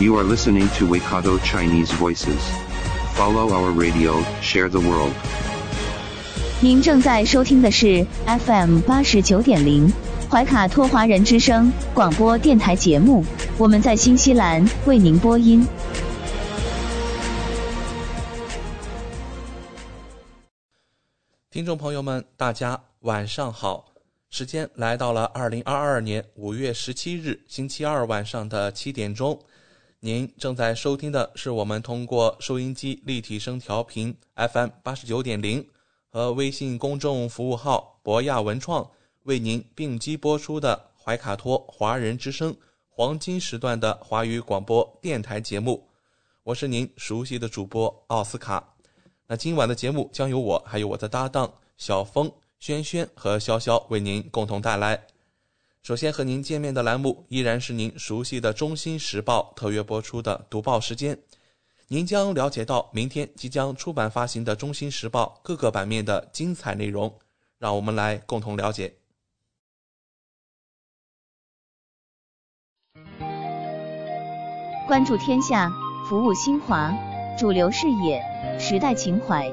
You are listening to Waikato Chinese Voices. Follow our radio, share the world. 您正在收听的是 FM 八十九点零怀卡托华人之声广播电台节目，我们在新西兰为您播音。听众朋友们，大家晚上好！时间来到了二零二二年五月十七日星期二晚上的七点钟。您正在收听的是我们通过收音机立体声调频 FM 八十九点零和微信公众服务号博亚文创为您并机播出的怀卡托华人之声黄金时段的华语广播电台节目。我是您熟悉的主播奥斯卡。那今晚的节目将由我还有我的搭档小峰、轩轩和潇潇为您共同带来。首先和您见面的栏目依然是您熟悉的《中新时报》特约播出的读报时间，您将了解到明天即将出版发行的《中新时报》各个版面的精彩内容，让我们来共同了解。关注天下，服务新华，主流视野，时代情怀。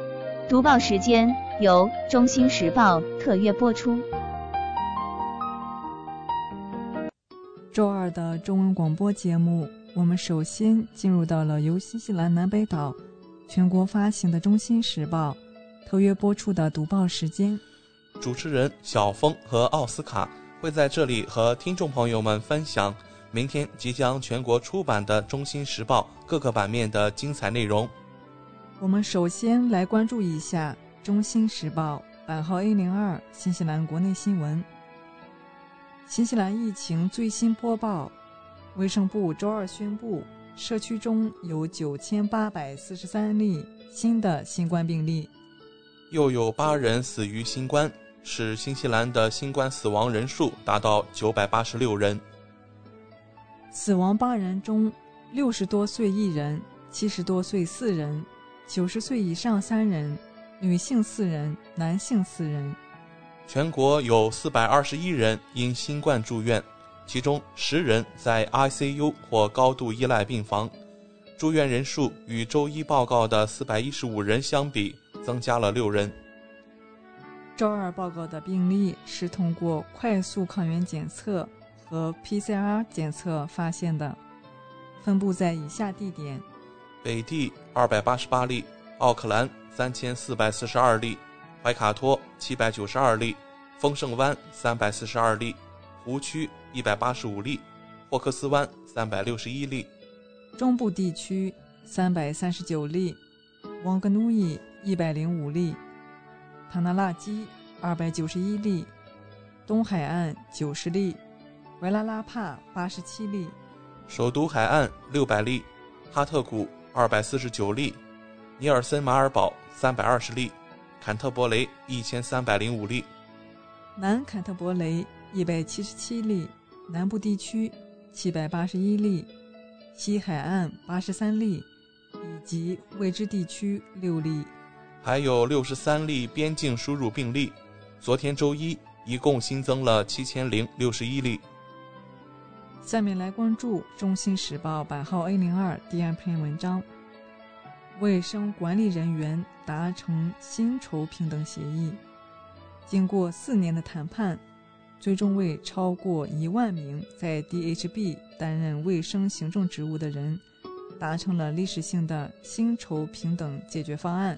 读报时间由《中新时报》特约播出。周二的中文广播节目，我们首先进入到了由新西兰南北岛全国发行的《中新时报》特约播出的读报时间。主持人小峰和奥斯卡会在这里和听众朋友们分享明天即将全国出版的《中新时报》各个版面的精彩内容。我们首先来关注一下《中新时报》版号 A 零二新西兰国内新闻。新西兰疫情最新播报：卫生部周二宣布，社区中有九千八百四十三例新的新冠病例，又有八人死于新冠，使新西兰的新冠死亡人数达到九百八十六人。死亡八人中，六十多岁一人，七十多岁四人，九十岁以上三人，女性四人，男性四人。全国有四百二十一人因新冠住院，其中十人在 ICU 或高度依赖病房，住院人数与周一报告的四百一十五人相比，增加了六人。周二报告的病例是通过快速抗原检测和 PCR 检测发现的，分布在以下地点：北地二百八十八例，奥克兰三千四百四十二例。怀卡托七百九十二例，丰盛湾三百四十二例，湖区一百八十五例，霍克斯湾三百六十一例，中部地区三百三十九例，旺格努伊一百零五例，塔纳拉基二百九十一例，东海岸九十例，维拉拉帕八十七例，首都海岸六百例，哈特谷二百四十九例，尼尔森马尔堡三百二十例。坎特伯雷一千三百零五例，南坎特伯雷一百七十七例，南部地区七百八十一例，西海岸八十三例，以及未知地区六例，还有六十三例边境输入病例。昨天周一一共新增了七千零六十一例。下面来关注《中新时报》版号 A 零二第二篇文章。卫生管理人员达成薪酬平等协议，经过四年的谈判，最终为超过一万名在 DHB 担任卫生行政职务的人达成了历史性的薪酬平等解决方案。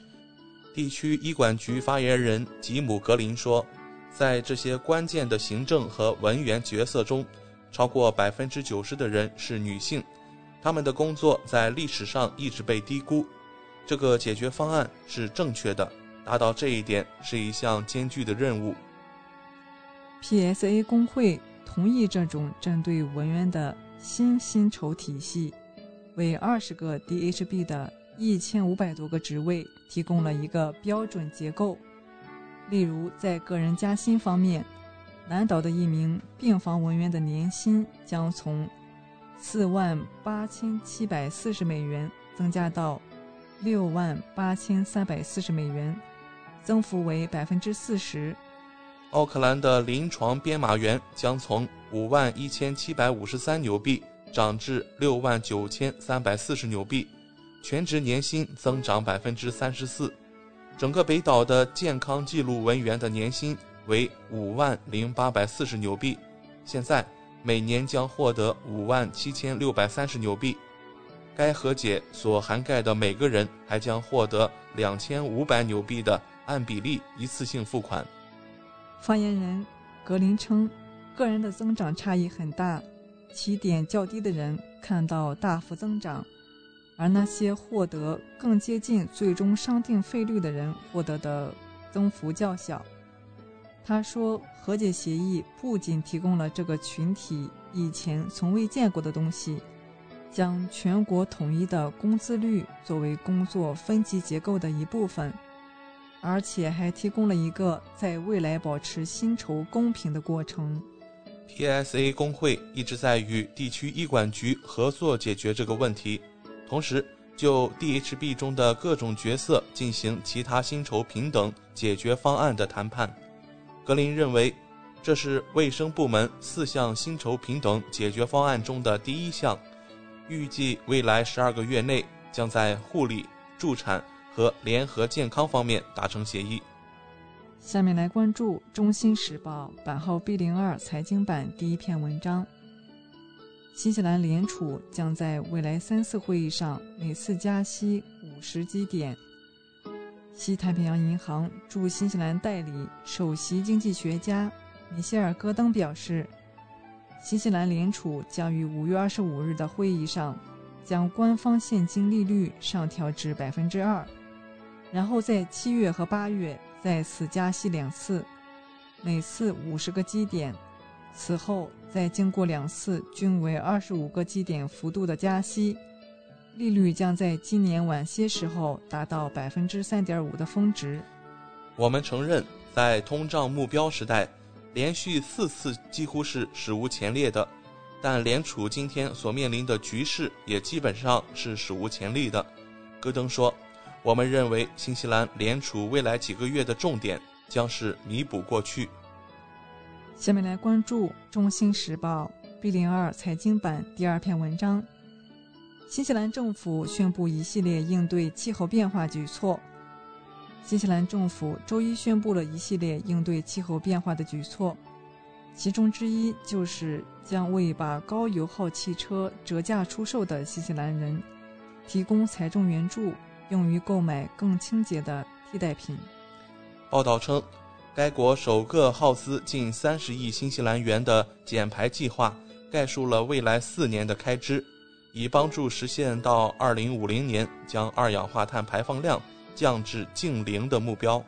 地区医管局发言人吉姆·格林说，在这些关键的行政和文员角色中，超过百分之九十的人是女性，他们的工作在历史上一直被低估。这个解决方案是正确的，达到这一点是一项艰巨的任务。PSA 工会同意这种针对文员的新薪酬体系，为二十个 DHB 的一千五百多个职位提供了一个标准结构。例如，在个人加薪方面，南岛的一名病房文员的年薪将从四万八千七百四十美元增加到六万八千三百四十美元，增幅为百分之四十。奥克兰的临床编码员将从五万一千七百五十三纽币涨至六万九千三百四十纽币，全职年薪增长百分之三十四。整个北岛的健康记录文员的年薪为五万零八百四十纽币，现在每年将获得五万七千六百三十纽币。该和解所涵盖的每个人还将获得两千五百纽币的按比例一次性付款。发言人格林称，个人的增长差异很大，起点较低的人看到大幅增长。而那些获得更接近最终商定费率的人获得的增幅较小。他说，和解协议不仅提供了这个群体以前从未见过的东西，将全国统一的工资率作为工作分级结构的一部分，而且还提供了一个在未来保持薪酬公平的过程。PSA 工会一直在与地区医管局合作解决这个问题。同时，就 DHB 中的各种角色进行其他薪酬平等解决方案的谈判。格林认为，这是卫生部门四项薪酬平等解决方案中的第一项，预计未来十二个月内将在护理、助产和联合健康方面达成协议。下面来关注《中新时报》版号 B 零二财经版第一篇文章。新西兰联储将在未来三次会议上每次加息五十基点。西太平洋银行驻新西兰代理首席经济学家米歇尔·戈登表示，新西兰联储将于五月二十五日的会议上将官方现金利率上调至百分之二，然后在七月和八月再次加息两次，每次五十个基点。此后，再经过两次均为二十五个基点幅度的加息，利率将在今年晚些时候达到百分之三点五的峰值。我们承认，在通胀目标时代，连续四次几乎是史无前例的，但联储今天所面临的局势也基本上是史无前例的。戈登说：“我们认为新西兰联储未来几个月的重点将是弥补过去。”下面来关注《中新时报》B 零二财经版第二篇文章：新西兰政府宣布一系列应对气候变化举措。新西兰政府周一宣布了一系列应对气候变化的举措，其中之一就是将为把高油耗汽车折价出售的新西兰人提供财政援助，用于购买更清洁的替代品。报道称。该国首个耗资近三十亿新西兰元的减排计划，概述了未来四年的开支，以帮助实现到二零五零年将二氧化碳排放量降至净零的目标。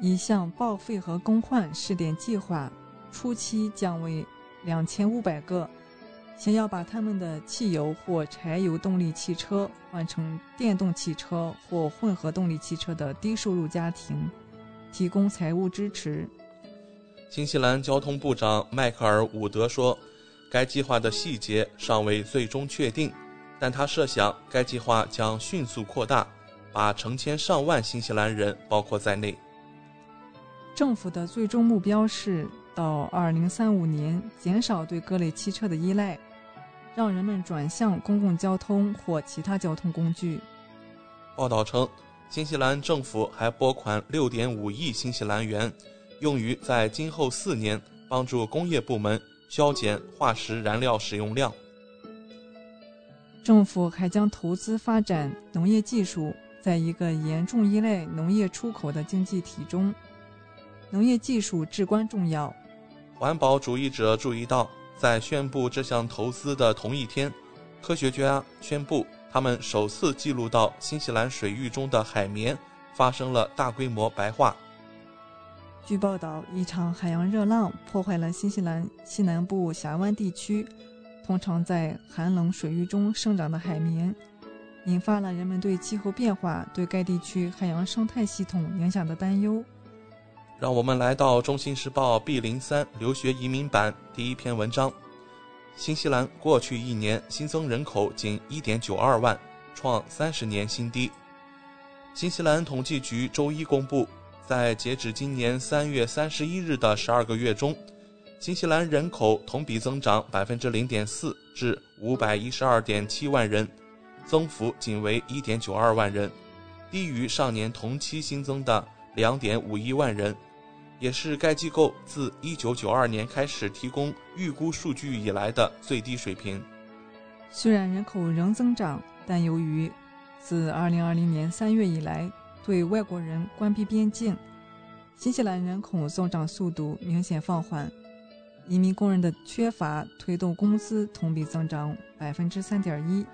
一项报废和更换试点计划，初期将为两千五百个想要把他们的汽油或柴油动力汽车换成电动汽车或混合动力汽车的低收入家庭。提供财务支持。新西兰交通部长迈克尔·伍德说：“该计划的细节尚未最终确定，但他设想该计划将迅速扩大，把成千上万新西兰人包括在内。”政府的最终目标是到2035年减少对各类汽车的依赖，让人们转向公共交通或其他交通工具。报道称。新西兰政府还拨款六点五亿新西兰元，用于在今后四年帮助工业部门削减化石燃料使用量。政府还将投资发展农业技术，在一个严重依赖农业出口的经济体中，农业技术至关重要。环保主义者注意到，在宣布这项投资的同一天，科学家宣布。他们首次记录到新西兰水域中的海绵发生了大规模白化。据报道，一场海洋热浪破坏了新西兰西南部峡湾地区，通常在寒冷水域中生长的海绵，引发了人们对气候变化对该地区海洋生态系统影响的担忧。让我们来到《中新时报》B 零三留学移民版第一篇文章：新西兰过去一年新增人口仅1.92万，创三十年新低。新西兰统计局周一公布，在截止今年三月三十一日的十二个月中，新西兰人口同比增长百分之零点四，至五百一十二点七万人，增幅仅为一点九二万人，低于上年同期新增的两点五一万人，也是该机构自一九九二年开始提供预估数据以来的最低水平。虽然人口仍增长，但由于自2020年3月以来，对外国人关闭边境，新西兰人口增长速度明显放缓。移民工人的缺乏推动工资同比增长百分之三点一，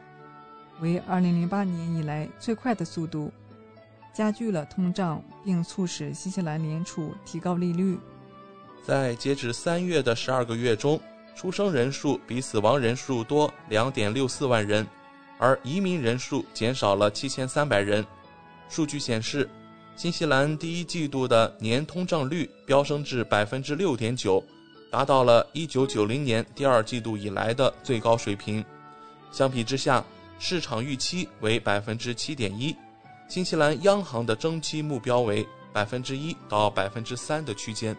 为2008年以来最快的速度，加剧了通胀，并促使新西兰联储提高利率。在截止三月的十二个月中，出生人数比死亡人数多2.64万人。而移民人数减少了七千三百人。数据显示，新西兰第一季度的年通胀率飙升至百分之六点九，达到了一九九零年第二季度以来的最高水平。相比之下，市场预期为百分之七点一。新西兰央行的中期目标为百分之一到百分之三的区间。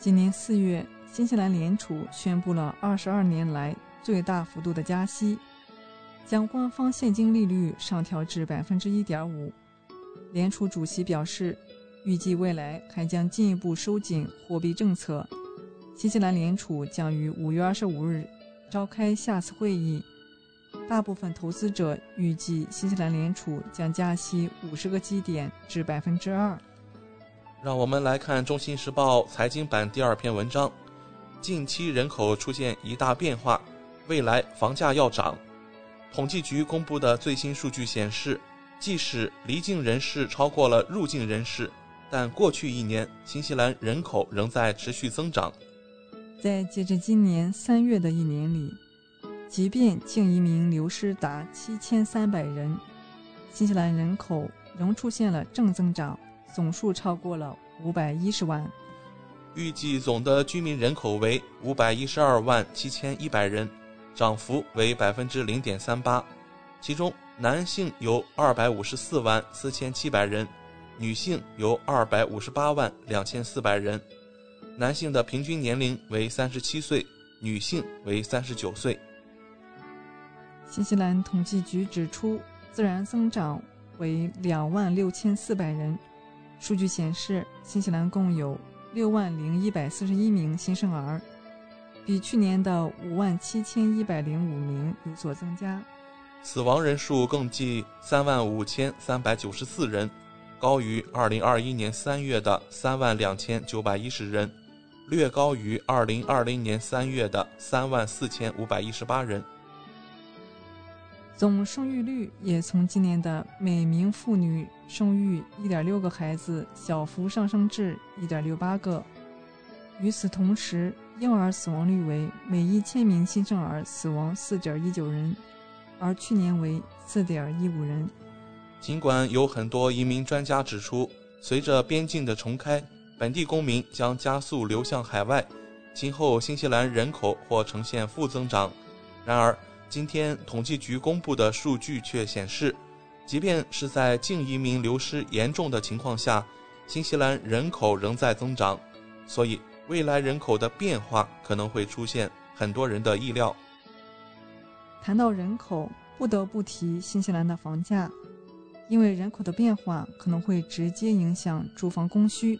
今年四月，新西兰联储宣布了二十二年来最大幅度的加息。将官方现金利率上调至百分之一点五。联储主席表示，预计未来还将进一步收紧货币政策。新西兰联储将于五月二十五日召开下次会议。大部分投资者预计新西兰联储将加息五十个基点至百分之二。让我们来看《中新时报》财经版第二篇文章：近期人口出现一大变化，未来房价要涨。统计局公布的最新数据显示，即使离境人士超过了入境人士，但过去一年新西兰人口仍在持续增长。在截至今年三月的一年里，即便净移民流失达七千三百人，新西兰人口仍出现了正增长，总数超过了五百一十万。预计总的居民人口为五百一十二万七千一百人。涨幅为百分之零点三八，其中男性有二百五十四万四千七百人，女性有二百五十八万两千四百人。男性的平均年龄为三十七岁，女性为三十九岁。新西兰统计局指出，自然增长为两万六千四百人。数据显示，新西兰共有六万零一百四十一名新生儿。比去年的五万七千一百零五名有所增加，死亡人数共计三万五千三百九十四人，高于二零二一年三月的三万两千九百一十人，略高于二零二零年三月的三万四千五百一十八人。总生育率也从今年的每名妇女生育一点六个孩子小幅上升至一点六八个。与此同时，婴儿死亡率为每一千名新生儿死亡四点一九人，而去年为四点一五人。尽管有很多移民专家指出，随着边境的重开，本地公民将加速流向海外，今后新西兰人口或呈现负增长。然而，今天统计局公布的数据却显示，即便是在净移民流失严重的情况下，新西兰人口仍在增长。所以。未来人口的变化可能会出现很多人的意料。谈到人口，不得不提新西兰的房价，因为人口的变化可能会直接影响住房供需。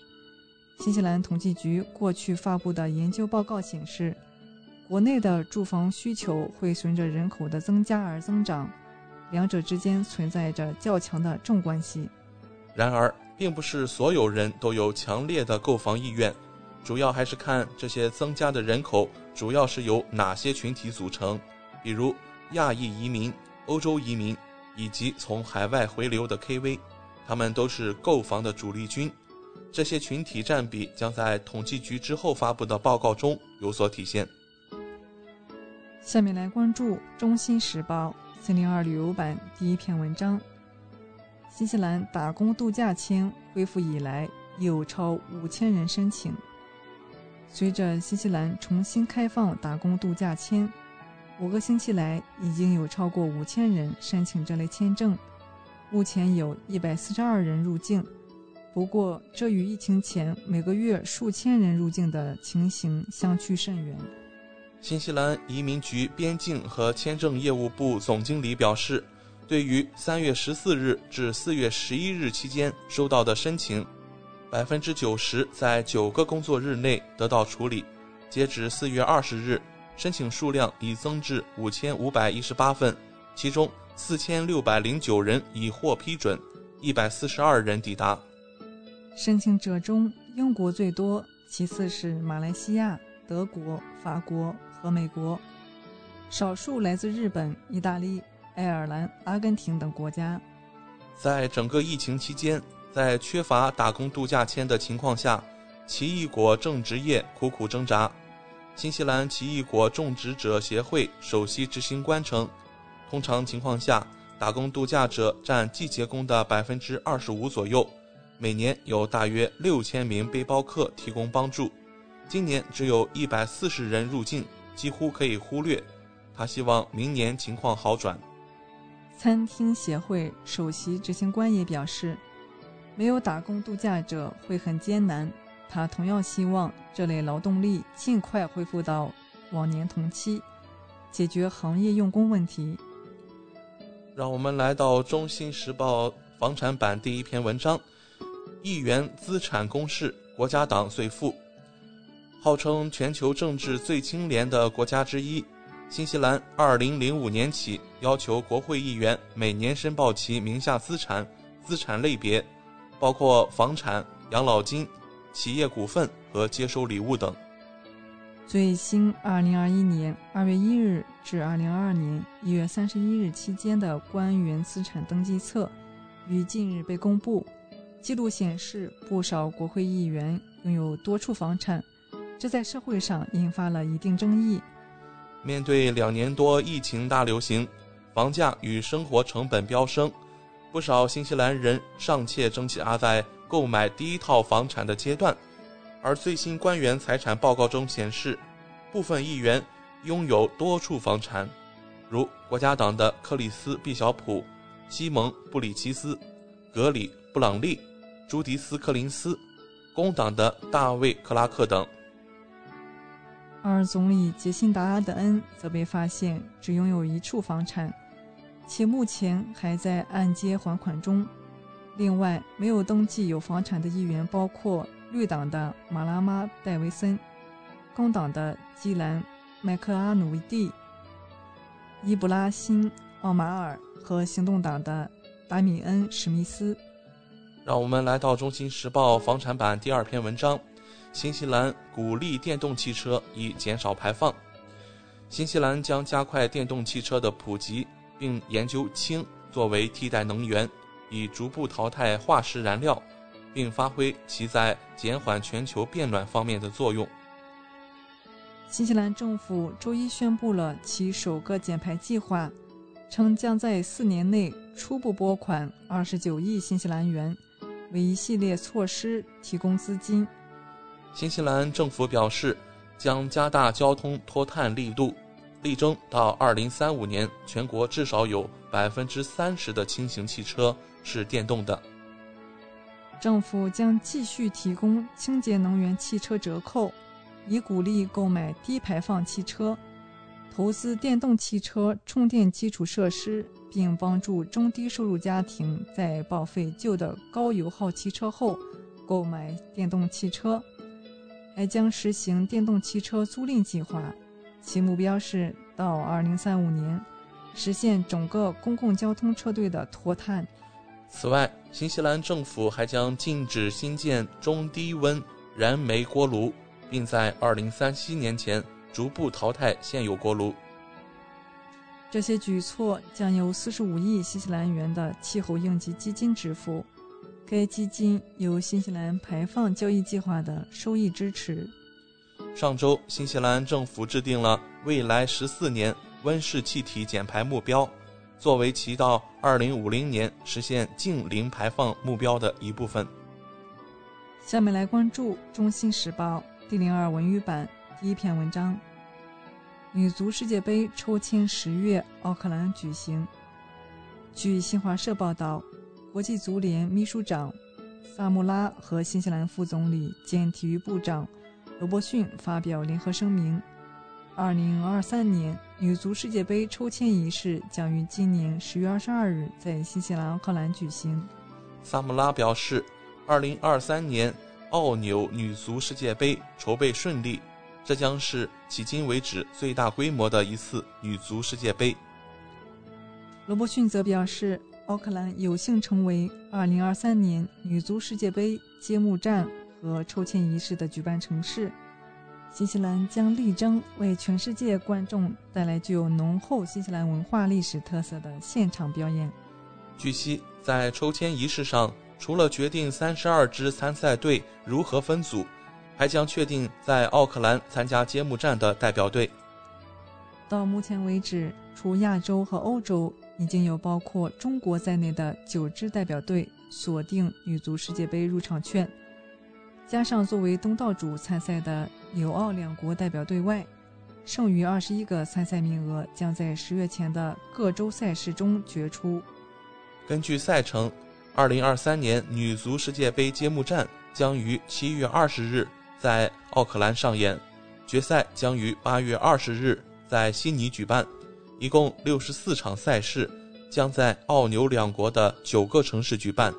新西兰统计局过去发布的研究报告显示，国内的住房需求会随着人口的增加而增长，两者之间存在着较强的正关系。然而，并不是所有人都有强烈的购房意愿。主要还是看这些增加的人口主要是由哪些群体组成，比如亚裔移民、欧洲移民以及从海外回流的 KV，他们都是购房的主力军。这些群体占比将在统计局之后发布的报告中有所体现。下面来关注《中新时报》四零二旅游版第一篇文章：新西兰打工度假签恢复以来，有超五千人申请。随着新西兰重新开放打工度假签，五个星期来已经有超过五千人申请这类签证，目前有一百四十二人入境。不过，这与疫情前每个月数千人入境的情形相去甚远。新西兰移民局边境和签证业务部总经理表示，对于三月十四日至四月十一日期间收到的申请，百分之九十在九个工作日内得到处理。截止四月二十日，申请数量已增至五千五百一十八份，其中四千六百零九人已获批准，一百四十二人抵达。申请者中，英国最多，其次是马来西亚、德国、法国和美国，少数来自日本、意大利、爱尔兰、阿根廷等国家。在整个疫情期间，在缺乏打工度假签的情况下，奇异果种植业苦苦挣扎。新西兰奇异果种植者协会首席执行官称，通常情况下，打工度假者占季节工的百分之二十五左右。每年有大约六千名背包客提供帮助，今年只有一百四十人入境，几乎可以忽略。他希望明年情况好转。餐厅协会首席执行官也表示，没有打工度假者会很艰难。他同样希望这类劳动力尽快恢复到往年同期，解决行业用工问题。让我们来到《中新时报》房产版第一篇文章。亿元资产公示，国家党最富。号称全球政治最清廉的国家之一，新西兰2005年起要求国会议员每年申报其名下资产，资产类别包括房产、养老金、企业股份和接收礼物等。最新2021年2月1日至2022年1月31日期间的官员资产登记册，于近日被公布。记录显示，不少国会议员拥有多处房产，这在社会上引发了一定争议。面对两年多疫情大流行，房价与生活成本飙升，不少新西兰人尚且挣扎在购买第一套房产的阶段。而最新官员财产报告中显示，部分议员拥有多处房产，如国家党的克里斯·毕小普、西蒙·布里奇斯、格里·布朗利。朱迪斯·柯林斯，工党的大卫·克拉克等。而总理杰辛达·阿德恩则被发现只拥有一处房产，且目前还在按揭还款中。另外，没有登记有房产的议员包括绿党的马拉马·戴维森、工党的基兰·麦克阿努蒂、伊布拉辛·奥马尔和行动党的达米恩·史密斯。让我们来到《中心时报》房产版第二篇文章：新西兰鼓励电动汽车以减少排放。新西兰将加快电动汽车的普及，并研究氢作为替代能源，以逐步淘汰化石燃料，并发挥其在减缓全球变暖方面的作用。新西兰政府周一宣布了其首个减排计划，称将在四年内初步拨款二十九亿新西兰元。为一系列措施提供资金。新西兰政府表示，将加大交通脱碳力度，力争到2035年，全国至少有百分之三十的轻型汽车是电动的。政府将继续提供清洁能源汽车折扣，以鼓励购买低排放汽车，投资电动汽车充电基础设施。并帮助中低收入家庭在报废旧的高油耗汽车后购买电动汽车，还将实行电动汽车租赁计划，其目标是到2035年实现整个公共交通车队的脱碳。此外，新西兰政府还将禁止新建中低温燃煤锅炉，并在2037年前逐步淘汰现有锅炉。这些举措将由四十五亿新西兰元的气候应急基金支付，该基金由新西兰排放交易计划的收益支持。上周，新西兰政府制定了未来十四年温室气体减排目标，作为其到二零五零年实现净零排放目标的一部分。下面来关注《中新时报》第零二文娱版第一篇文章：女足世界杯抽签十月奥克兰举行。据新华社报道，国际足联秘书长萨穆拉和新西兰副总理兼体育部长。罗伯逊发表联合声明：，二零二三年女足世界杯抽签仪式将于今年十月二十二日在新西兰奥克兰举行。萨姆拉表示，二零二三年澳纽女足世界杯筹备顺利，这将是迄今为止最大规模的一次女足世界杯。罗伯逊则表示，奥克兰有幸成为2023年女足世界杯揭幕战。和抽签仪式的举办城市，新西兰将力争为全世界观众带来具有浓厚新西兰文化历史特色的现场表演。据悉，在抽签仪式上，除了决定三十二支参赛队如何分组，还将确定在奥克兰参加揭幕战的代表队。到目前为止，除亚洲和欧洲，已经有包括中国在内的九支代表队锁定女足世界杯入场券。加上作为东道主参赛的纽澳两国代表队外，剩余二十一个参赛名额将在十月前的各州赛事中决出。根据赛程，二零二三年女足世界杯揭幕战将于七月二十日在奥克兰上演，决赛将于八月二十日在悉尼举办，一共六十四场赛事将在澳纽两国的九个城市举办。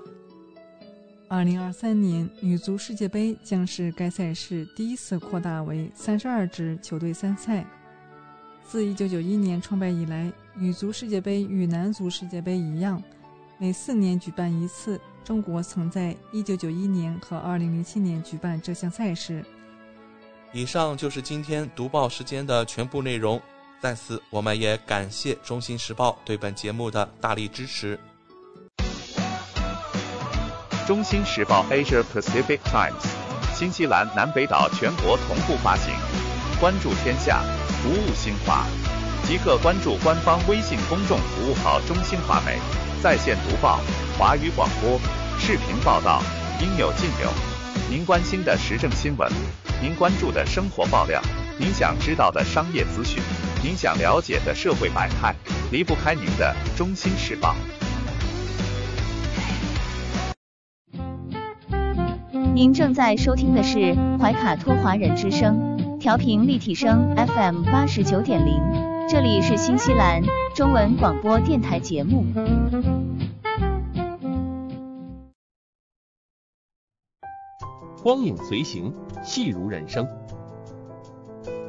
二零二三年女足世界杯将是该赛事第一次扩大为三十二支球队参赛。自一九九一年创办以来，女足世界杯与男足世界杯一样，每四年举办一次。中国曾在一九九一年和二零零七年举办这项赛事。以上就是今天读报时间的全部内容。在此，我们也感谢《中新时报》对本节目的大力支持。中新时报 Asia Pacific Times，新西兰南北岛全国同步发行。关注天下，服务新华，即刻关注官方微信公众服务号“中新华媒”，在线读报、华语广播、视频报道，应有尽有。您关心的时政新闻，您关注的生活爆料，您想知道的商业资讯，您想了解的社会百态，离不开您的中新时报。您正在收听的是怀卡托华人之声，调频立体声 FM 八十九点零，这里是新西兰中文广播电台节目。光影随行，戏如人生。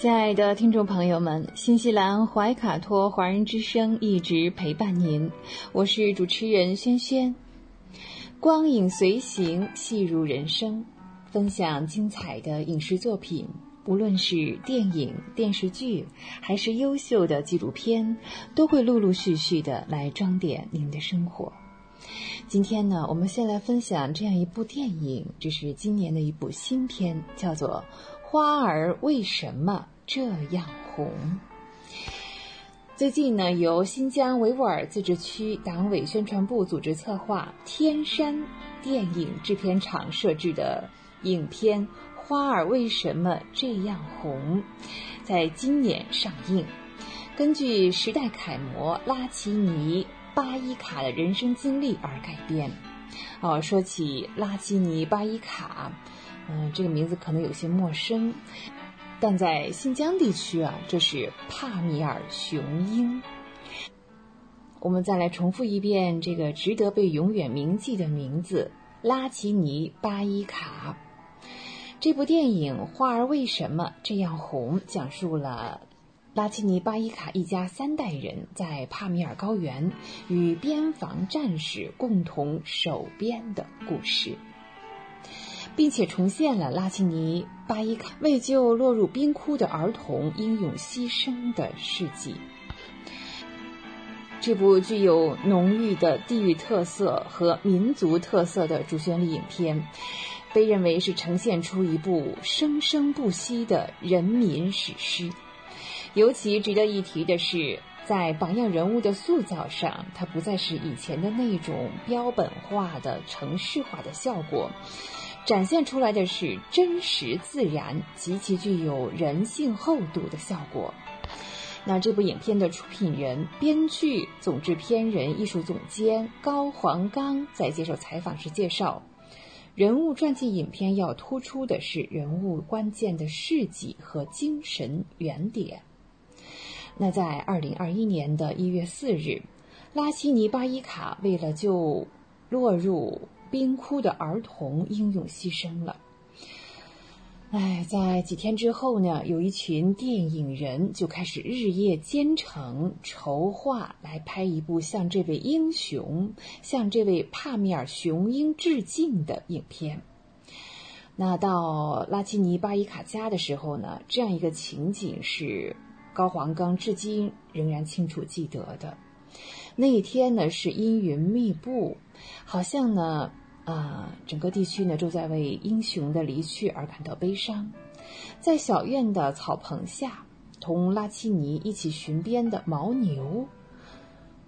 亲爱的听众朋友们，新西兰怀卡托华人之声一直陪伴您，我是主持人轩轩。光影随行，戏入人生，分享精彩的影视作品，无论是电影、电视剧，还是优秀的纪录片，都会陆陆续续的来装点您的生活。今天呢，我们先来分享这样一部电影，这是今年的一部新片，叫做《花儿为什么这样红》。最近呢，由新疆维吾尔自治区党委宣传部组织策划，天山电影制片厂摄制的影片《花儿为什么这样红》，在今年上映。根据时代楷模拉齐尼·巴依卡的人生经历而改编。哦，说起拉齐尼·巴依卡，嗯，这个名字可能有些陌生。但在新疆地区啊，这是帕米尔雄鹰。我们再来重复一遍这个值得被永远铭记的名字——拉齐尼·巴伊卡。这部电影《花儿为什么这样红》讲述了拉齐尼巴伊卡一家三代人在帕米尔高原与边防战士共同守边的故事，并且重现了拉齐尼巴伊卡为救落入冰窟的儿童英勇牺牲的事迹。这部具有浓郁的地域特色和民族特色的主旋律影片，被认为是呈现出一部生生不息的人民史诗。尤其值得一提的是，在榜样人物的塑造上，它不再是以前的那种标本化的城市化的效果，展现出来的是真实自然、极其具有人性厚度的效果。那这部影片的出品人、编剧、总制片人、艺术总监高黄刚在接受采访时介绍，人物传记影片要突出的是人物关键的事迹和精神原点。那在二零二一年的一月四日，拉希尼巴伊卡为了救落入冰窟的儿童，英勇牺牲了。哎，在几天之后呢，有一群电影人就开始日夜兼程筹划，来拍一部向这位英雄、向这位帕米尔雄鹰致敬的影片。那到拉齐尼巴伊卡家的时候呢，这样一个情景是高黄刚至今仍然清楚记得的。那一天呢，是阴云密布，好像呢。啊，整个地区呢，都在为英雄的离去而感到悲伤。在小院的草棚下，同拉齐尼一起巡边的牦牛，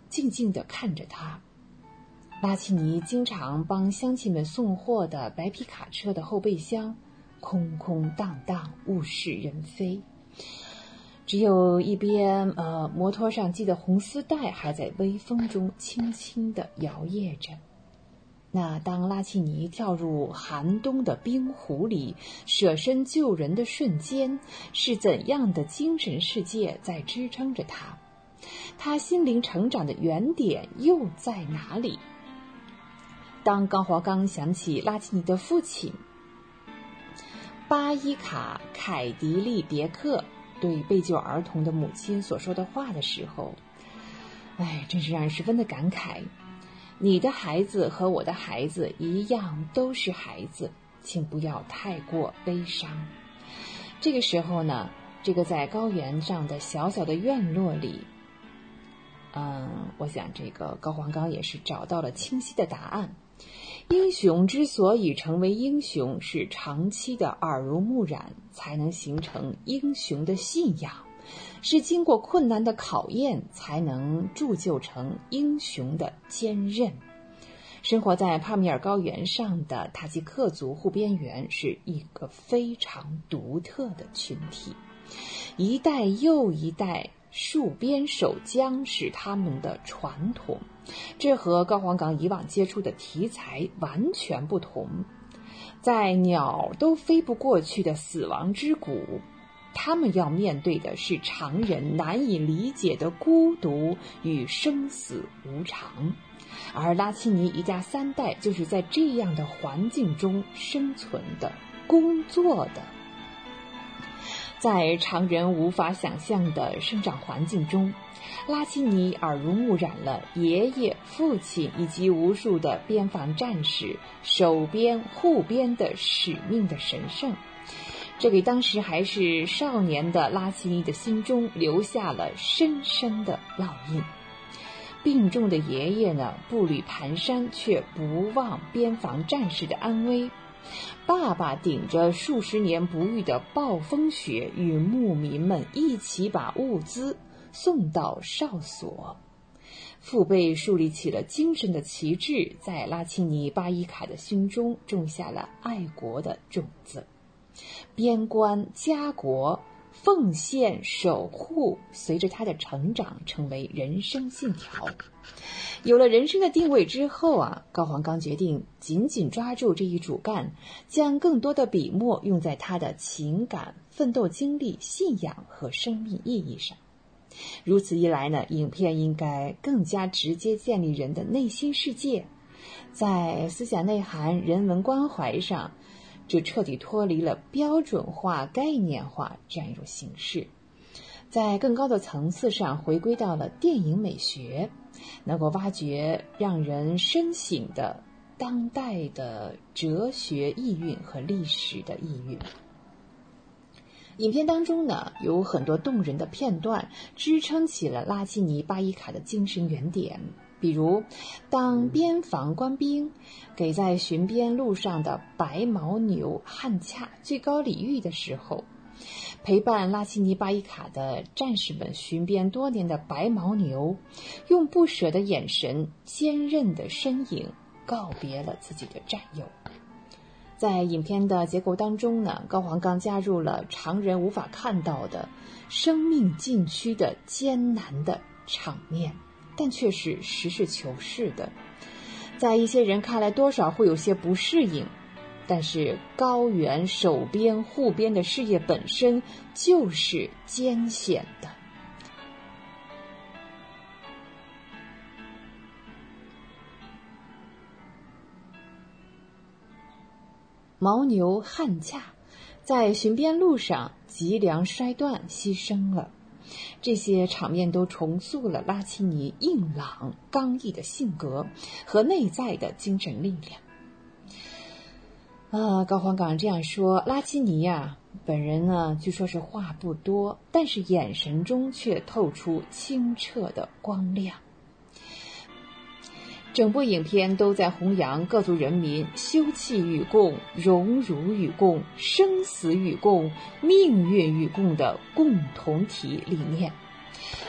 静静地看着他。拉齐尼经常帮乡亲们送货的白皮卡车的后备箱，空空荡荡，物是人非，只有一边呃摩托上系的红丝带还在微风中轻轻地摇曳着。那当拉契尼跳入寒冬的冰湖里，舍身救人的瞬间，是怎样的精神世界在支撑着他？他心灵成长的原点又在哪里？当高华刚想起拉契尼的父亲巴伊卡凯迪利别克对被救儿童的母亲所说的话的时候，哎，真是让人十分的感慨。你的孩子和我的孩子一样，都是孩子，请不要太过悲伤。这个时候呢，这个在高原上的小小的院落里，嗯，我想这个高黄刚也是找到了清晰的答案。英雄之所以成为英雄，是长期的耳濡目染，才能形成英雄的信仰。是经过困难的考验，才能铸就成英雄的坚韧。生活在帕米尔高原上的塔吉克族护边员是一个非常独特的群体，一代又一代戍边守疆是他们的传统，这和高黄岗以往接触的题材完全不同。在鸟都飞不过去的死亡之谷。他们要面对的是常人难以理解的孤独与生死无常，而拉齐尼一家三代就是在这样的环境中生存的、工作的。在常人无法想象的生长环境中，拉齐尼耳濡目染了爷爷、父亲以及无数的边防战士守边护边的使命的神圣。这给当时还是少年的拉齐尼的心中留下了深深的烙印。病重的爷爷呢，步履蹒跚，却不忘边防战士的安危。爸爸顶着数十年不遇的暴风雪，与牧民们一起把物资送到哨所。父辈树立起了精神的旗帜，在拉齐尼巴伊卡的心中种下了爱国的种子。边关家国、奉献守护，随着他的成长成为人生信条。有了人生的定位之后啊，高黄刚决定紧紧抓住这一主干，将更多的笔墨用在他的情感、奋斗经历、信仰和生命意义上。如此一来呢，影片应该更加直接建立人的内心世界，在思想内涵、人文关怀上。就彻底脱离了标准化、概念化这样一种形式，在更高的层次上回归到了电影美学，能够挖掘让人深省的当代的哲学意蕴和历史的意蕴。影片当中呢，有很多动人的片段，支撑起了拉基尼·巴伊卡的精神原点。比如，当边防官兵给在巡边路上的白牦牛汉恰最高礼遇的时候，陪伴拉基尼·巴伊卡的战士们巡边多年的白牦牛，用不舍的眼神、坚韧的身影告别了自己的战友。在影片的结构当中呢，高黄刚加入了常人无法看到的生命禁区的艰难的场面。但却是实事求是的，在一些人看来，多少会有些不适应。但是高原守边护边的事业本身就是艰险的。牦牛汉恰在巡边路上脊梁摔断，牺牲了。这些场面都重塑了拉齐尼硬朗、刚毅的性格和内在的精神力量。啊，高黄岗这样说：拉齐尼呀，本人呢，据说是话不多，但是眼神中却透出清澈的光亮。整部影片都在弘扬各族人民休戚与共、荣辱与共、生死与共、命运与共的共同体理念。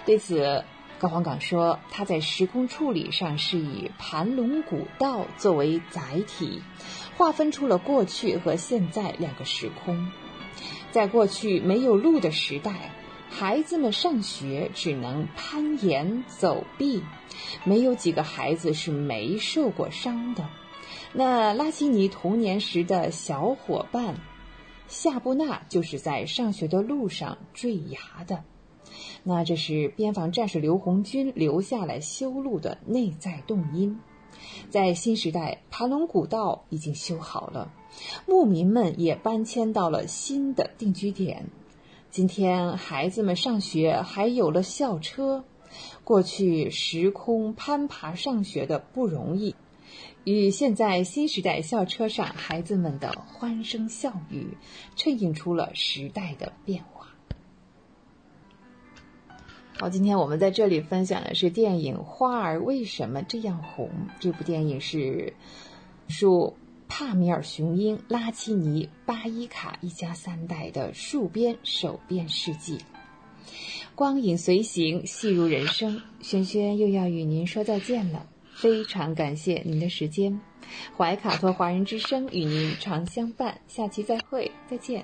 对此，高黄岗说，他在时空处理上是以盘龙古道作为载体，划分出了过去和现在两个时空。在过去没有路的时代。孩子们上学只能攀岩走壁，没有几个孩子是没受过伤的。那拉基尼童年时的小伙伴夏布纳就是在上学的路上坠崖的。那这是边防战士刘红军留下来修路的内在动因。在新时代，盘龙古道已经修好了，牧民们也搬迁到了新的定居点。今天孩子们上学还有了校车，过去时空攀爬上学的不容易，与现在新时代校车上孩子们的欢声笑语，衬映出了时代的变化。好，今天我们在这里分享的是电影《花儿为什么这样红》。这部电影是属。帕米尔雄鹰、拉齐尼、巴伊卡一家三代的戍边守边事迹，光影随行，戏如人生。轩轩又要与您说再见了，非常感谢您的时间。怀卡托华人之声与您常相伴，下期再会，再见。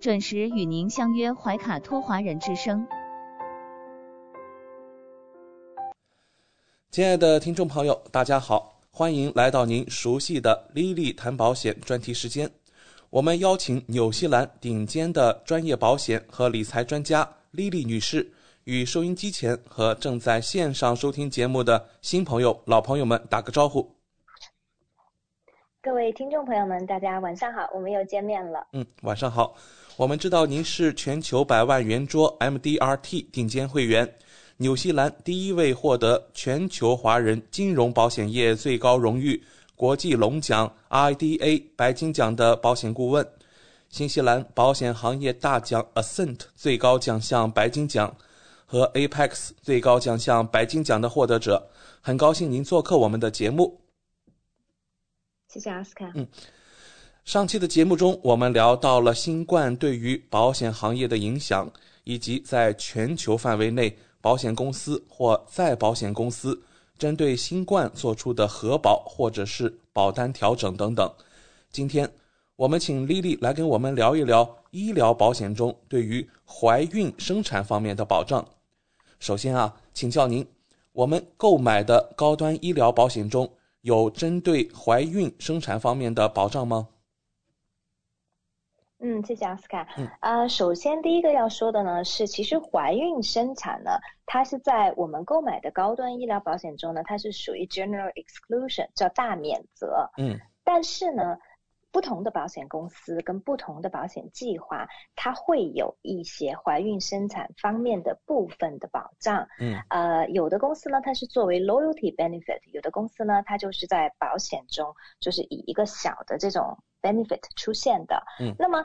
准时与您相约怀卡托华人之声。亲爱的听众朋友，大家好，欢迎来到您熟悉的 Lily 谈保险专题时间。我们邀请纽西兰顶尖的专业保险和理财专家 Lily 女士，与收音机前和正在线上收听节目的新朋友、老朋友们打个招呼。各位听众朋友们，大家晚上好，我们又见面了。嗯，晚上好。我们知道您是全球百万圆桌 MDRT 顶尖会员，纽西兰第一位获得全球华人金融保险业最高荣誉国际龙奖 IDA 白金奖的保险顾问，新西兰保险行业大奖 Ascent 最高奖项白金奖和 Apex 最高奖项白金奖的获得者。很高兴您做客我们的节目。谢谢阿斯卡。嗯。上期的节目中，我们聊到了新冠对于保险行业的影响，以及在全球范围内保险公司或再保险公司针对新冠做出的核保或者是保单调整等等。今天，我们请丽丽来跟我们聊一聊医疗保险中对于怀孕生产方面的保障。首先啊，请教您，我们购买的高端医疗保险中有针对怀孕生产方面的保障吗？嗯，谢谢奥斯卡。嗯，呃，首先第一个要说的呢是，其实怀孕生产呢，它是在我们购买的高端医疗保险中呢，它是属于 general exclusion，叫大免责。嗯，但是呢，不同的保险公司跟不同的保险计划，它会有一些怀孕生产方面的部分的保障。嗯，呃，有的公司呢，它是作为 loyalty benefit；有的公司呢，它就是在保险中，就是以一个小的这种。benefit 出现的，嗯，那么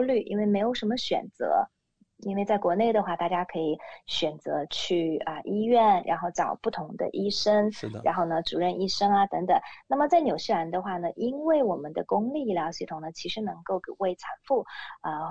虑，因为没有什么选择。因为在国内的话，大家可以选择去啊医院，然后找不同的医生，是的，然后呢，主任医生啊等等。那么在纽西兰的话呢，因为我们的公立医疗系统呢，其实能够为产妇啊。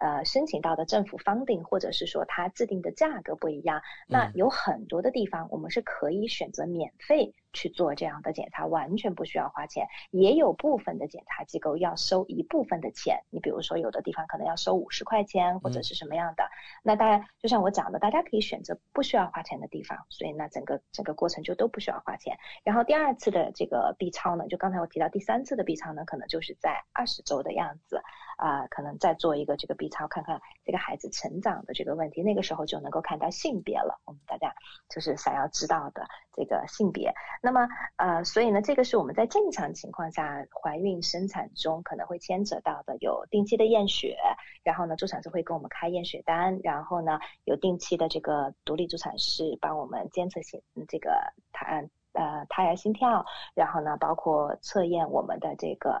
呃，申请到的政府 funding，或者是说它制定的价格不一样，那有很多的地方我们是可以选择免费。去做这样的检查完全不需要花钱，也有部分的检查机构要收一部分的钱。你比如说有的地方可能要收五十块钱或者是什么样的，那当然就像我讲的，大家可以选择不需要花钱的地方，所以那整个整个过程就都不需要花钱。然后第二次的这个 B 超呢，就刚才我提到第三次的 B 超呢，可能就是在二十周的样子啊，可能再做一个这个 B 超，看看这个孩子成长的这个问题，那个时候就能够看到性别了。我们大家就是想要知道的这个性别。那么，呃，所以呢，这个是我们在正常情况下怀孕生产中可能会牵扯到的，有定期的验血，然后呢，助产士会给我们开验血单，然后呢，有定期的这个独立助产士帮我们监测心这个胎呃胎儿心跳，然后呢，包括测验我们的这个。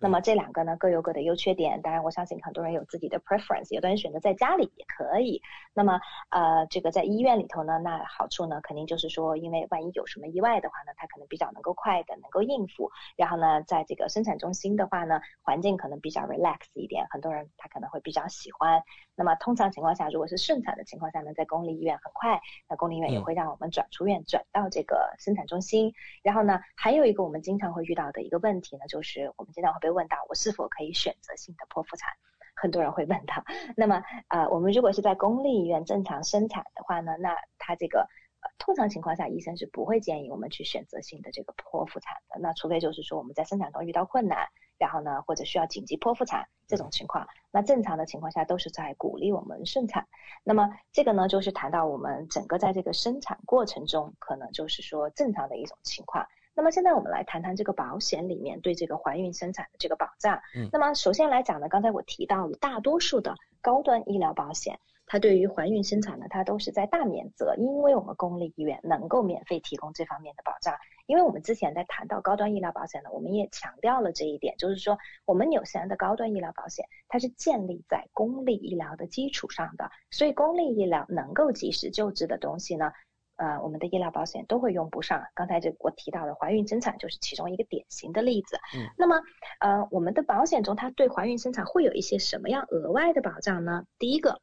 那么这两个呢各有各的优缺点，当然我相信很多人有自己的 preference，有的人选择在家里也可以。那么呃这个在医院里头呢，那好处呢肯定就是说，因为万一有什么意外的话呢，它可能比较能够快的能够应付。然后呢，在这个生产中心的话呢，环境可能比较 relax 一点，很多人他可能会比较喜欢。那么通常情况下，如果是顺产的情况下呢，在公立医院很快，那公立医院也会让我们转出院转到这个生产中心。然后呢，还有一个我们经常会遇到的一个问题呢，就是我们经常会被问到我是否可以选择性的剖腹产，很多人会问到。那么呃，我们如果是在公立医院正常生产的话呢，那他这个呃通常情况下医生是不会建议我们去选择性的这个剖腹产的。那除非就是说我们在生产中遇到困难，然后呢或者需要紧急剖腹产这种情况，那正常的情况下都是在鼓励我们顺产。那么这个呢就是谈到我们整个在这个生产过程中，可能就是说正常的一种情况。那么现在我们来谈谈这个保险里面对这个怀孕生产的这个保障。嗯，那么首先来讲呢，刚才我提到了大多数的高端医疗保险，它对于怀孕生产呢，它都是在大免责，因为我们公立医院能够免费提供这方面的保障。因为我们之前在谈到高端医疗保险呢，我们也强调了这一点，就是说我们纽西兰的高端医疗保险，它是建立在公立医疗的基础上的，所以公立医疗能够及时救治的东西呢。呃，我们的医疗保险都会用不上。刚才这我提到的怀孕生产就是其中一个典型的例子。嗯，那么呃，我们的保险中它对怀孕生产会有一些什么样额外的保障呢？第一个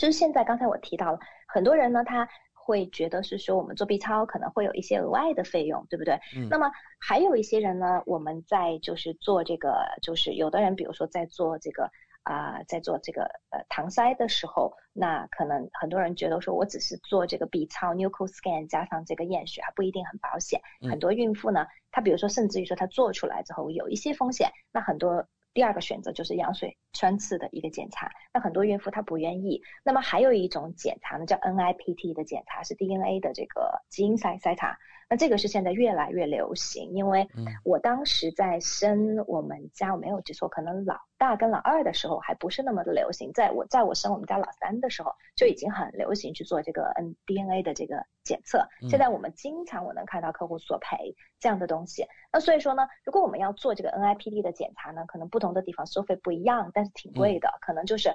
就是现在刚才我提到了，很多人呢他会觉得是说我们做 B 超可能会有一些额外的费用，对不对？嗯，那么还有一些人呢，我们在就是做这个，就是有的人比如说在做这个。啊，在做这个呃搪塞的时候，那可能很多人觉得说我只是做这个 B 超 Nuco Scan 加上这个验血还不一定很保险。很多孕妇呢，她比如说甚至于说她做出来之后有一些风险，那很多第二个选择就是羊水穿刺的一个检查。那很多孕妇她不愿意。那么还有一种检查呢，叫 NIPT 的检查，是 DNA 的这个基因筛筛查。那这个是现在越来越流行，因为我当时在生我们家，我没有记错，可能老大跟老二的时候还不是那么的流行，在我在我生我们家老三的时候就已经很流行去做这个 N DNA 的这个检测。现在我们经常我能看到客户索赔这样的东西。那所以说呢，如果我们要做这个 NIPD 的检查呢，可能不同的地方收费不一样，但是挺贵的，可能就是。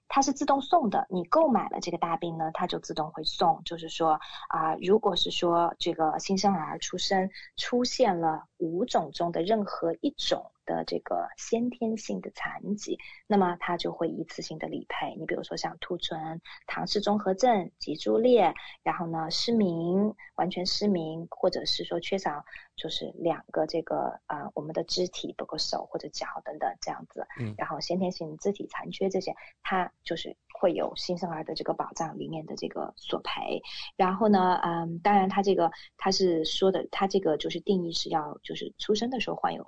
它是自动送的，你购买了这个大病呢，它就自动会送。就是说啊，如果是说这个新生儿出生出现了五种中的任何一种。的这个先天性的残疾，那么它就会一次性的理赔。你比如说像兔唇、唐氏综合症、脊柱裂，然后呢失明、完全失明，或者是说缺少就是两个这个呃我们的肢体，包括手或者脚等等这样子。嗯。然后先天性肢体残缺这些，它就是会有新生儿的这个保障里面的这个索赔。然后呢，嗯，当然它这个它是说的，它这个就是定义是要就是出生的时候患有。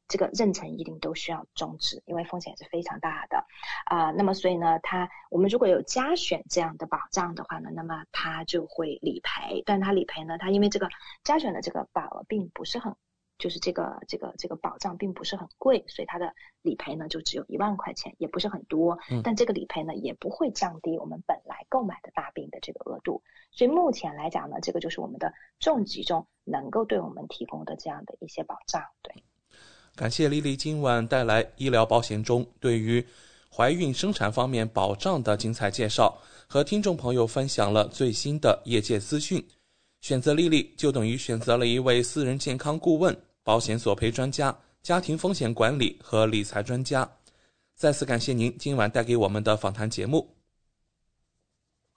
这个妊娠一定都需要终止，因为风险是非常大的啊。那么所以呢，它我们如果有加选这样的保障的话呢，那么它就会理赔。但它理赔呢，它因为这个加选的这个保额并不是很，就是这个这个这个保障并不是很贵，所以它的理赔呢就只有一万块钱，也不是很多。但这个理赔呢也不会降低我们本来购买的大病的这个额度。所以目前来讲呢，这个就是我们的重疾中能够对我们提供的这样的一些保障，对。感谢丽丽今晚带来医疗保险中对于怀孕生产方面保障的精彩介绍，和听众朋友分享了最新的业界资讯。选择丽丽就等于选择了一位私人健康顾问、保险索赔专家、家庭风险管理和理财专家。再次感谢您今晚带给我们的访谈节目。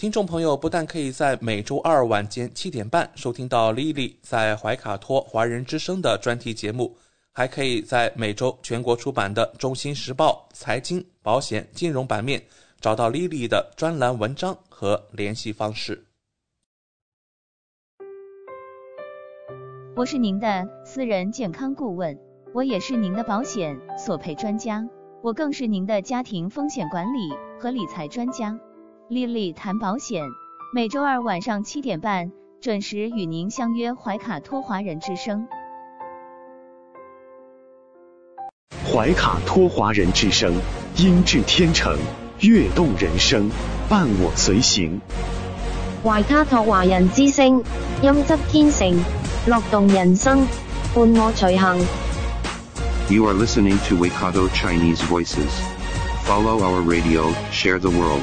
听众朋友不但可以在每周二晚间七点半收听到 Lily 在怀卡托华人之声的专题节目，还可以在每周全国出版的《中新时报》财经、保险、金融版面找到 Lily 的专栏文章和联系方式。我是您的私人健康顾问，我也是您的保险索赔专家，我更是您的家庭风险管理和理财专家。丽丽谈保险，每周二晚上七点半准时与您相约怀卡托华人之声。怀卡托华人之声，音质天成，悦动人生，伴我随行。怀卡托华人之声，音质天成，乐动人生，伴我随行。You are listening to Waikato Chinese Voices. Follow our radio, share the world.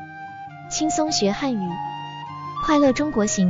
轻松学汉语，快乐中国行。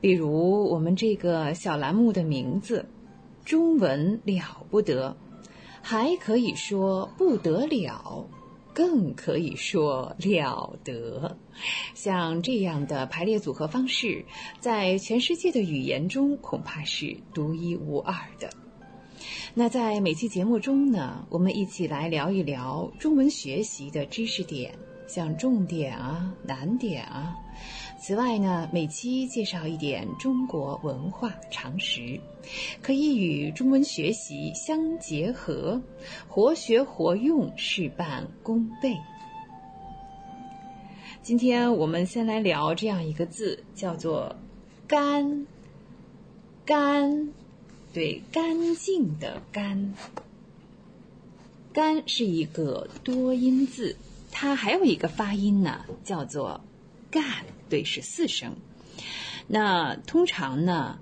比如我们这个小栏目的名字“中文了不得”，还可以说不得了，更可以说了得。像这样的排列组合方式，在全世界的语言中恐怕是独一无二的。那在每期节目中呢，我们一起来聊一聊中文学习的知识点，像重点啊、难点啊。此外呢，每期介绍一点中国文化常识，可以与中文学习相结合，活学活用，事半功倍。今天我们先来聊这样一个字，叫做“干”。干，对，干净的“干”。干是一个多音字，它还有一个发音呢，叫做“干”。对，是四声。那通常呢，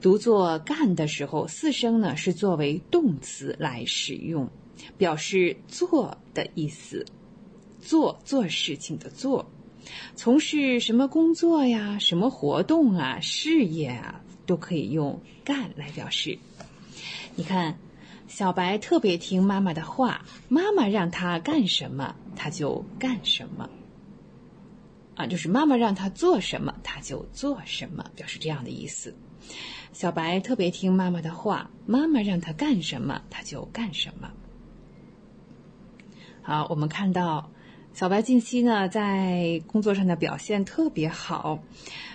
读作“干”的时候，四声呢是作为动词来使用，表示做的意思，做做事情的做，从事什么工作呀、什么活动啊、事业啊，都可以用“干”来表示。你看，小白特别听妈妈的话，妈妈让他干什么，他就干什么。啊，就是妈妈让他做什么，他就做什么，表示这样的意思。小白特别听妈妈的话，妈妈让他干什么，他就干什么。好，我们看到小白近期呢，在工作上的表现特别好，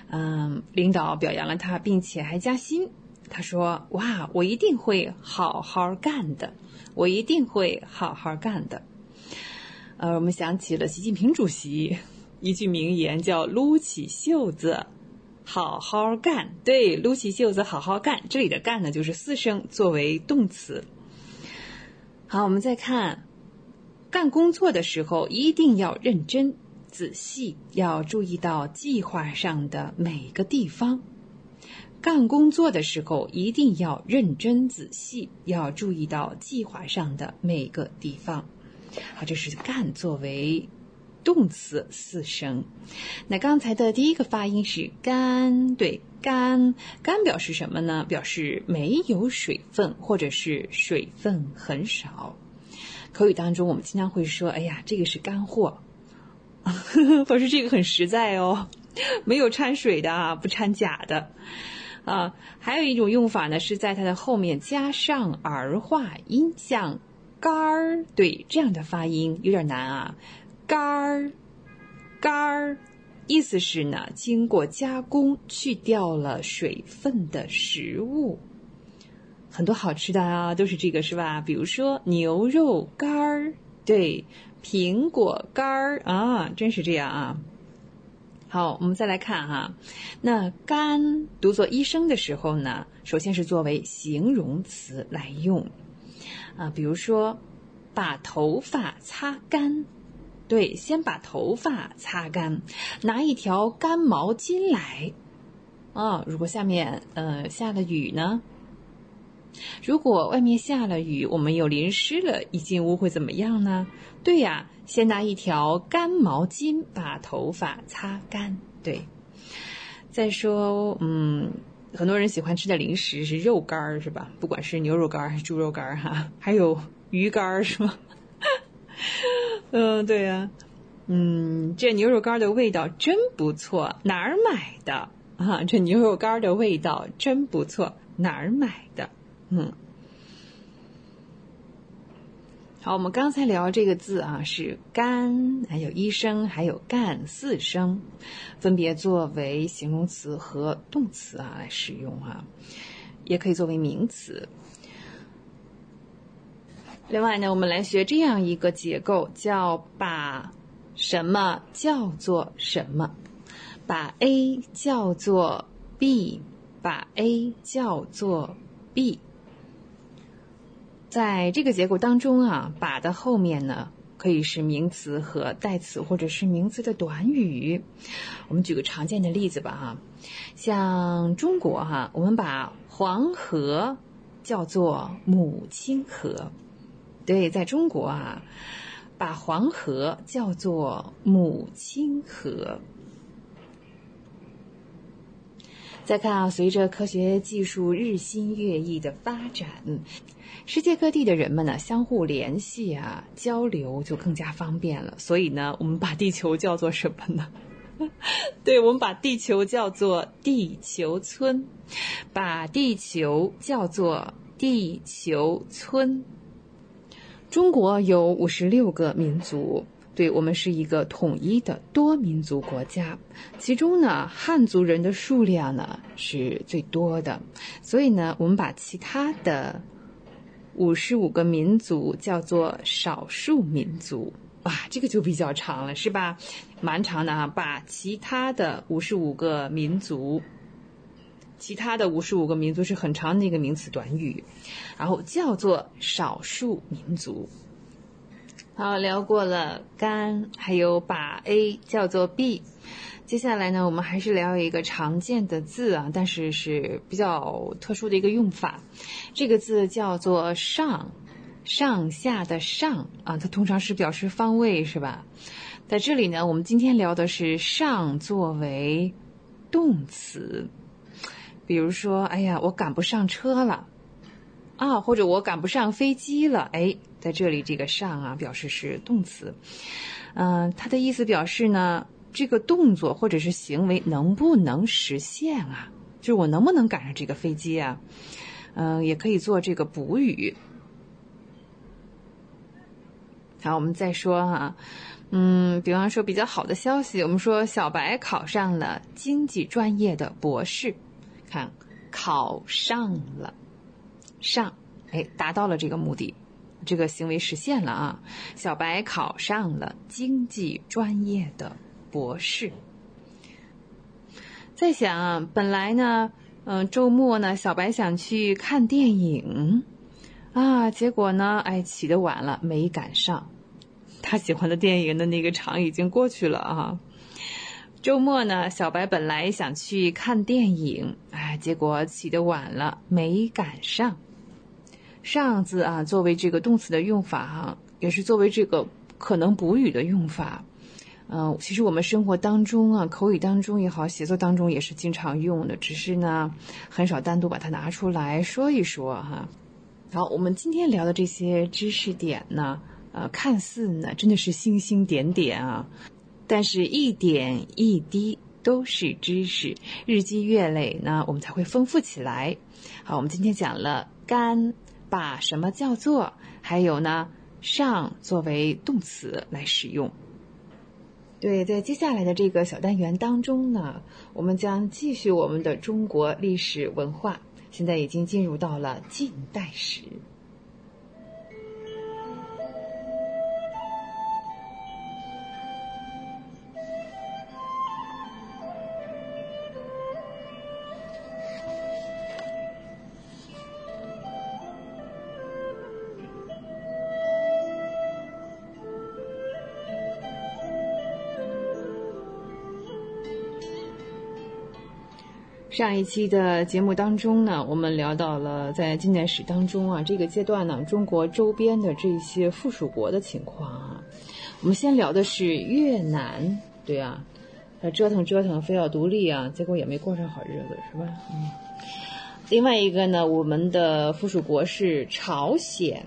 嗯，领导表扬了他，并且还加薪。他说：“哇，我一定会好好干的，我一定会好好干的。”呃，我们想起了习近平主席。一句名言叫“撸起袖子，好好干”。对，撸起袖子，好好干。这里的“干”呢，就是四声作为动词。好，我们再看，干工作的时候一定要认真仔细，要注意到计划上的每个地方。干工作的时候一定要认真仔细，要注意到计划上的每个地方。好，这是“干”作为。动词四声，那刚才的第一个发音是干，对，干，干表示什么呢？表示没有水分，或者是水分很少。口语当中，我们经常会说：“哎呀，这个是干货。”表示这个很实在哦，没有掺水的，不掺假的。啊，还有一种用法呢，是在它的后面加上儿化音，像干儿，对，这样的发音有点难啊。干儿，干儿，意思是呢，经过加工去掉了水分的食物。很多好吃的啊，都是这个是吧？比如说牛肉干儿，对，苹果干儿啊，真是这样啊。好，我们再来看哈，那干读作一声的时候呢，首先是作为形容词来用啊，比如说把头发擦干。对，先把头发擦干，拿一条干毛巾来。啊，如果下面呃下了雨呢？如果外面下了雨，我们又淋湿了一进屋，会怎么样呢？对呀，先拿一条干毛巾把头发擦干。对，再说，嗯，很多人喜欢吃的零食是肉干儿，是吧？不管是牛肉干还是猪肉干儿，哈，还有鱼干儿，是吗？嗯，对呀，嗯，这牛肉干的味道真不错，哪儿买的啊？这牛肉干的味道真不错，哪儿买的？嗯，好，我们刚才聊这个字啊，是干，还有一声，还有干四声，分别作为形容词和动词啊来使用啊，也可以作为名词。另外呢，我们来学这样一个结构，叫把什么叫做什么，把 A 叫做 B，把 A 叫做 B。在这个结构当中啊，把的后面呢可以是名词和代词，或者是名词的短语。我们举个常见的例子吧，哈，像中国哈，我们把黄河叫做母亲河。对，在中国啊，把黄河叫做母亲河。再看啊，随着科学技术日新月异的发展，世界各地的人们呢相互联系啊，交流就更加方便了。所以呢，我们把地球叫做什么呢？对，我们把地球叫做地球村，把地球叫做地球村。中国有五十六个民族。对我们是一个统一的多民族国家，其中呢，汉族人的数量呢是最多的，所以呢，我们把其他的五十五个民族叫做少数民族。哇，这个就比较长了，是吧？蛮长的啊，把其他的五十五个民族，其他的五十五个民族是很长的一个名词短语，然后叫做少数民族。好，聊过了干，还有把 A 叫做 B。接下来呢，我们还是聊一个常见的字啊，但是是比较特殊的一个用法。这个字叫做上，上下的上啊，它通常是表示方位，是吧？在这里呢，我们今天聊的是上作为动词，比如说，哎呀，我赶不上车了。啊，或者我赶不上飞机了，哎，在这里这个上啊，表示是动词，嗯，它的意思表示呢，这个动作或者是行为能不能实现啊？就是我能不能赶上这个飞机啊？嗯，也可以做这个补语。好，我们再说哈，嗯，比方说比较好的消息，我们说小白考上了经济专业的博士，看考上了。上，哎，达到了这个目的，这个行为实现了啊！小白考上了经济专业的博士。在想啊，本来呢，嗯，周末呢，小白想去看电影，啊，结果呢，哎，起得晚了，没赶上。他喜欢的电影的那个场已经过去了啊。周末呢，小白本来想去看电影，哎，结果起得晚了，没赶上。上字啊，作为这个动词的用法哈，也是作为这个可能补语的用法。嗯，其实我们生活当中啊，口语当中也好，写作当中也是经常用的，只是呢，很少单独把它拿出来说一说哈。好，我们今天聊的这些知识点呢，呃，看似呢真的是星星点点啊，但是一点一滴都是知识，日积月累呢，我们才会丰富起来。好，我们今天讲了干。把什么叫做？还有呢，上作为动词来使用。对，在接下来的这个小单元当中呢，我们将继续我们的中国历史文化。现在已经进入到了近代史。上一期的节目当中呢，我们聊到了在近代史当中啊，这个阶段呢，中国周边的这些附属国的情况啊。我们先聊的是越南，对啊，他折腾折腾，非要独立啊，结果也没过上好日子，是吧？嗯。另外一个呢，我们的附属国是朝鲜，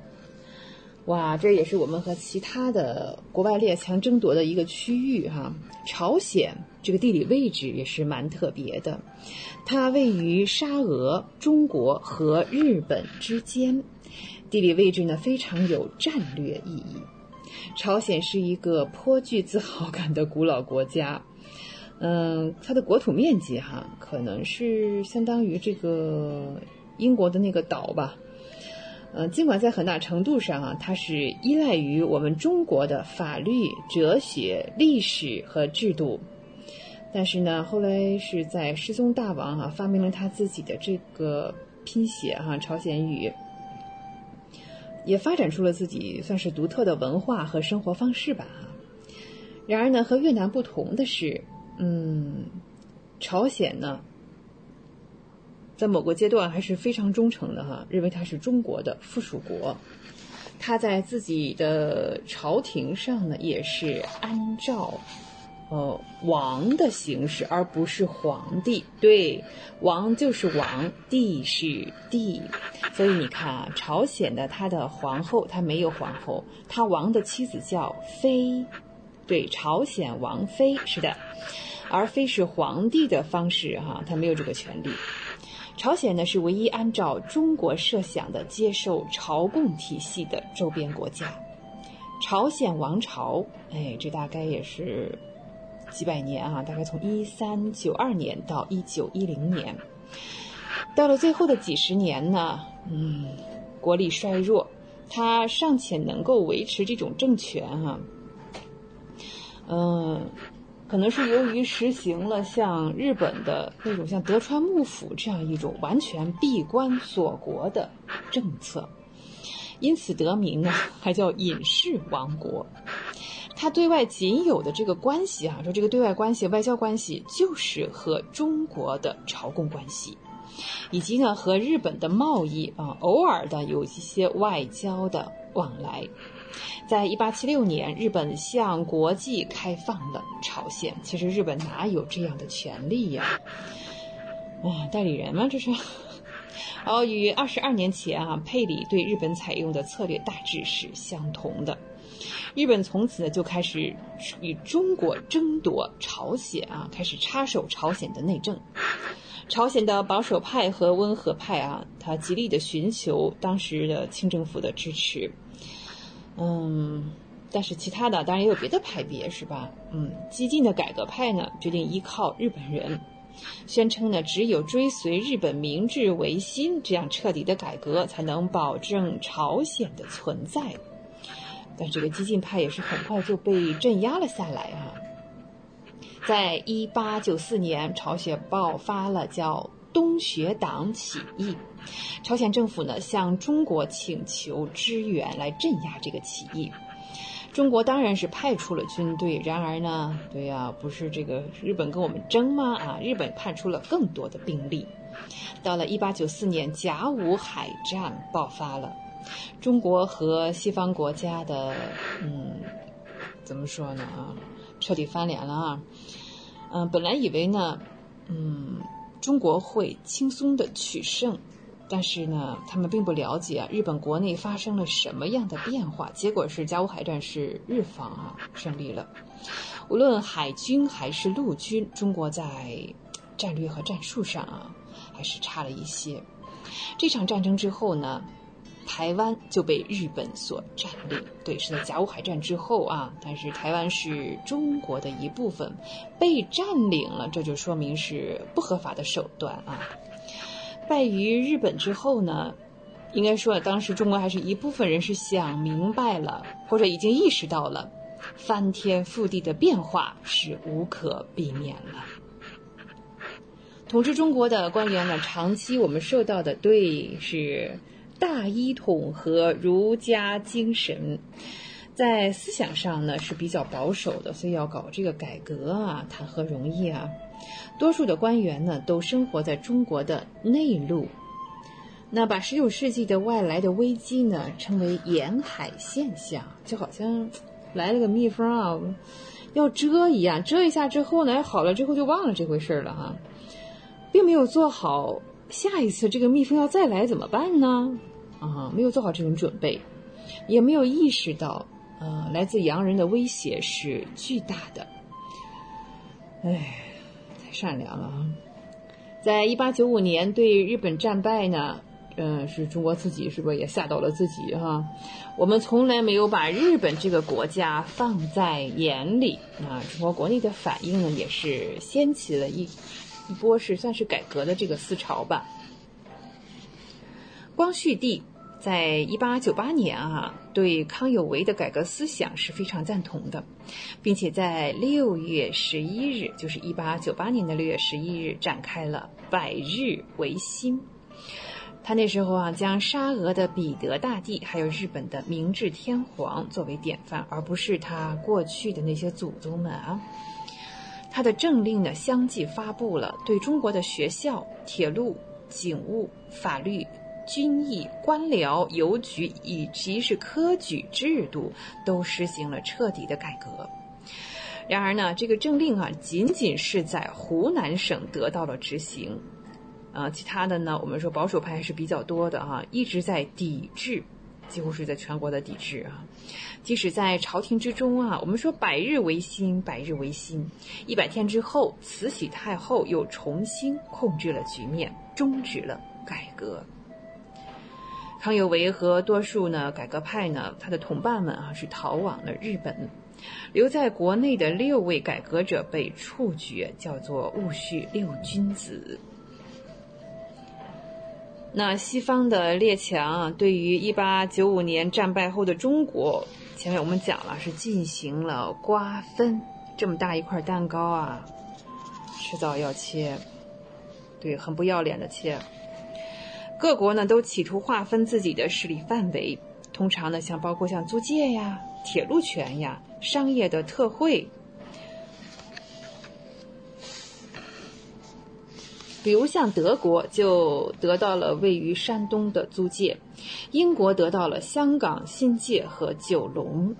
哇，这也是我们和其他的国外列强争夺的一个区域哈。朝鲜这个地理位置也是蛮特别的。它位于沙俄、中国和日本之间，地理位置呢非常有战略意义。朝鲜是一个颇具自豪感的古老国家，嗯，它的国土面积哈可能是相当于这个英国的那个岛吧，嗯，尽管在很大程度上啊，它是依赖于我们中国的法律、哲学、历史和制度。但是呢，后来是在世宗大王啊发明了他自己的这个拼写哈朝鲜语，也发展出了自己算是独特的文化和生活方式吧哈。然而呢，和越南不同的是，嗯，朝鲜呢，在某个阶段还是非常忠诚的哈，认为它是中国的附属国。他在自己的朝廷上呢，也是按照，呃，王的形式，而不是皇帝。对，王就是王，帝是帝。所以你看啊，朝鲜的他的皇后，他没有皇后，他王的妻子叫妃。对，朝鲜王妃是的，而非是皇帝的方式哈，他没有这个权利。朝鲜呢是唯一按照中国设想的接受朝贡体系的周边国家。朝鲜王朝，哎，这大概也是几百年啊，大概从一三九二年到一九一零年，到了最后的几十年呢，嗯，国力衰弱，他尚且能够维持这种政权哈，嗯。可能是由于实行了像日本的那种像德川幕府这样一种完全闭关锁国的政策，因此得名呢，还叫隐士王国。他对外仅有的这个关系啊，说这个对外关系、外交关系就是和中国的朝贡关系，以及呢和日本的贸易啊，偶尔的有一些外交的往来。在一八七六年，日本向国际开放了朝鲜。其实日本哪有这样的权利呀？啊，代理人吗？这是。哦，与二十二年前啊，佩里对日本采用的策略大致是相同的。日本从此就开始与中国争夺朝鲜啊，开始插手朝鲜的内政。朝鲜的保守派和温和派啊，他极力的寻求当时的清政府的支持。嗯，但是其他的当然也有别的派别，是吧？嗯，激进的改革派呢，决定依靠日本人，宣称呢，只有追随日本明治维新这样彻底的改革，才能保证朝鲜的存在。但这个激进派也是很快就被镇压了下来啊。在一八九四年，朝鲜爆发了叫东学党起义。朝鲜政府呢向中国请求支援来镇压这个起义，中国当然是派出了军队。然而呢，对呀，不是这个日本跟我们争吗？啊，日本派出了更多的兵力。到了一八九四年，甲午海战爆发了，中国和西方国家的，嗯，怎么说呢？啊，彻底翻脸了啊！嗯，本来以为呢，嗯，中国会轻松的取胜。但是呢，他们并不了解啊，日本国内发生了什么样的变化。结果是甲午海战是日方啊胜利了。无论海军还是陆军，中国在战略和战术上啊还是差了一些。这场战争之后呢，台湾就被日本所占领。对，是在甲午海战之后啊。但是台湾是中国的一部分，被占领了，这就说明是不合法的手段啊。败于日本之后呢，应该说当时中国还是一部分人是想明白了，或者已经意识到了，翻天覆地的变化是无可避免了。统治中国的官员呢，长期我们受到的对是大一统和儒家精神，在思想上呢是比较保守的，所以要搞这个改革啊，谈何容易啊！多数的官员呢，都生活在中国的内陆，那把十九世纪的外来的危机呢，称为沿海现象，就好像来了个蜜蜂啊，要蛰一样，蛰一下之后呢，好了之后就忘了这回事了哈，并没有做好下一次这个蜜蜂要再来怎么办呢？啊，没有做好这种准备，也没有意识到，呃，来自洋人的威胁是巨大的，唉。善良了啊！在一八九五年对日本战败呢，嗯，是中国自己是不是也吓到了自己哈？我们从来没有把日本这个国家放在眼里啊！中国国内的反应呢，也是掀起了一一波是算是改革的这个思潮吧。光绪帝在一八九八年啊，对康有为的改革思想是非常赞同的，并且在六月十一日，就是一八九八年的六月十一日，展开了百日维新。他那时候啊，将沙俄的彼得大帝还有日本的明治天皇作为典范，而不是他过去的那些祖宗们啊。他的政令呢，相继发布了，对中国的学校、铁路、警务、法律。军役、官僚、邮局以及是科举制度都实行了彻底的改革。然而呢，这个政令啊，仅仅是在湖南省得到了执行，啊，其他的呢，我们说保守派还是比较多的啊，一直在抵制，几乎是在全国的抵制啊。即使在朝廷之中啊，我们说百日维新，百日维新，一百天之后，慈禧太后又重新控制了局面，终止了改革。康有为和多数呢改革派呢，他的同伴们啊是逃往了日本，留在国内的六位改革者被处决，叫做戊戌六君子。那西方的列强对于一八九五年战败后的中国，前面我们讲了是进行了瓜分，这么大一块蛋糕啊，迟早要切，对，很不要脸的切。各国呢都企图划分自己的势力范围，通常呢像包括像租界呀、铁路权呀、商业的特惠，比如像德国就得到了位于山东的租界，英国得到了香港新界和九龙，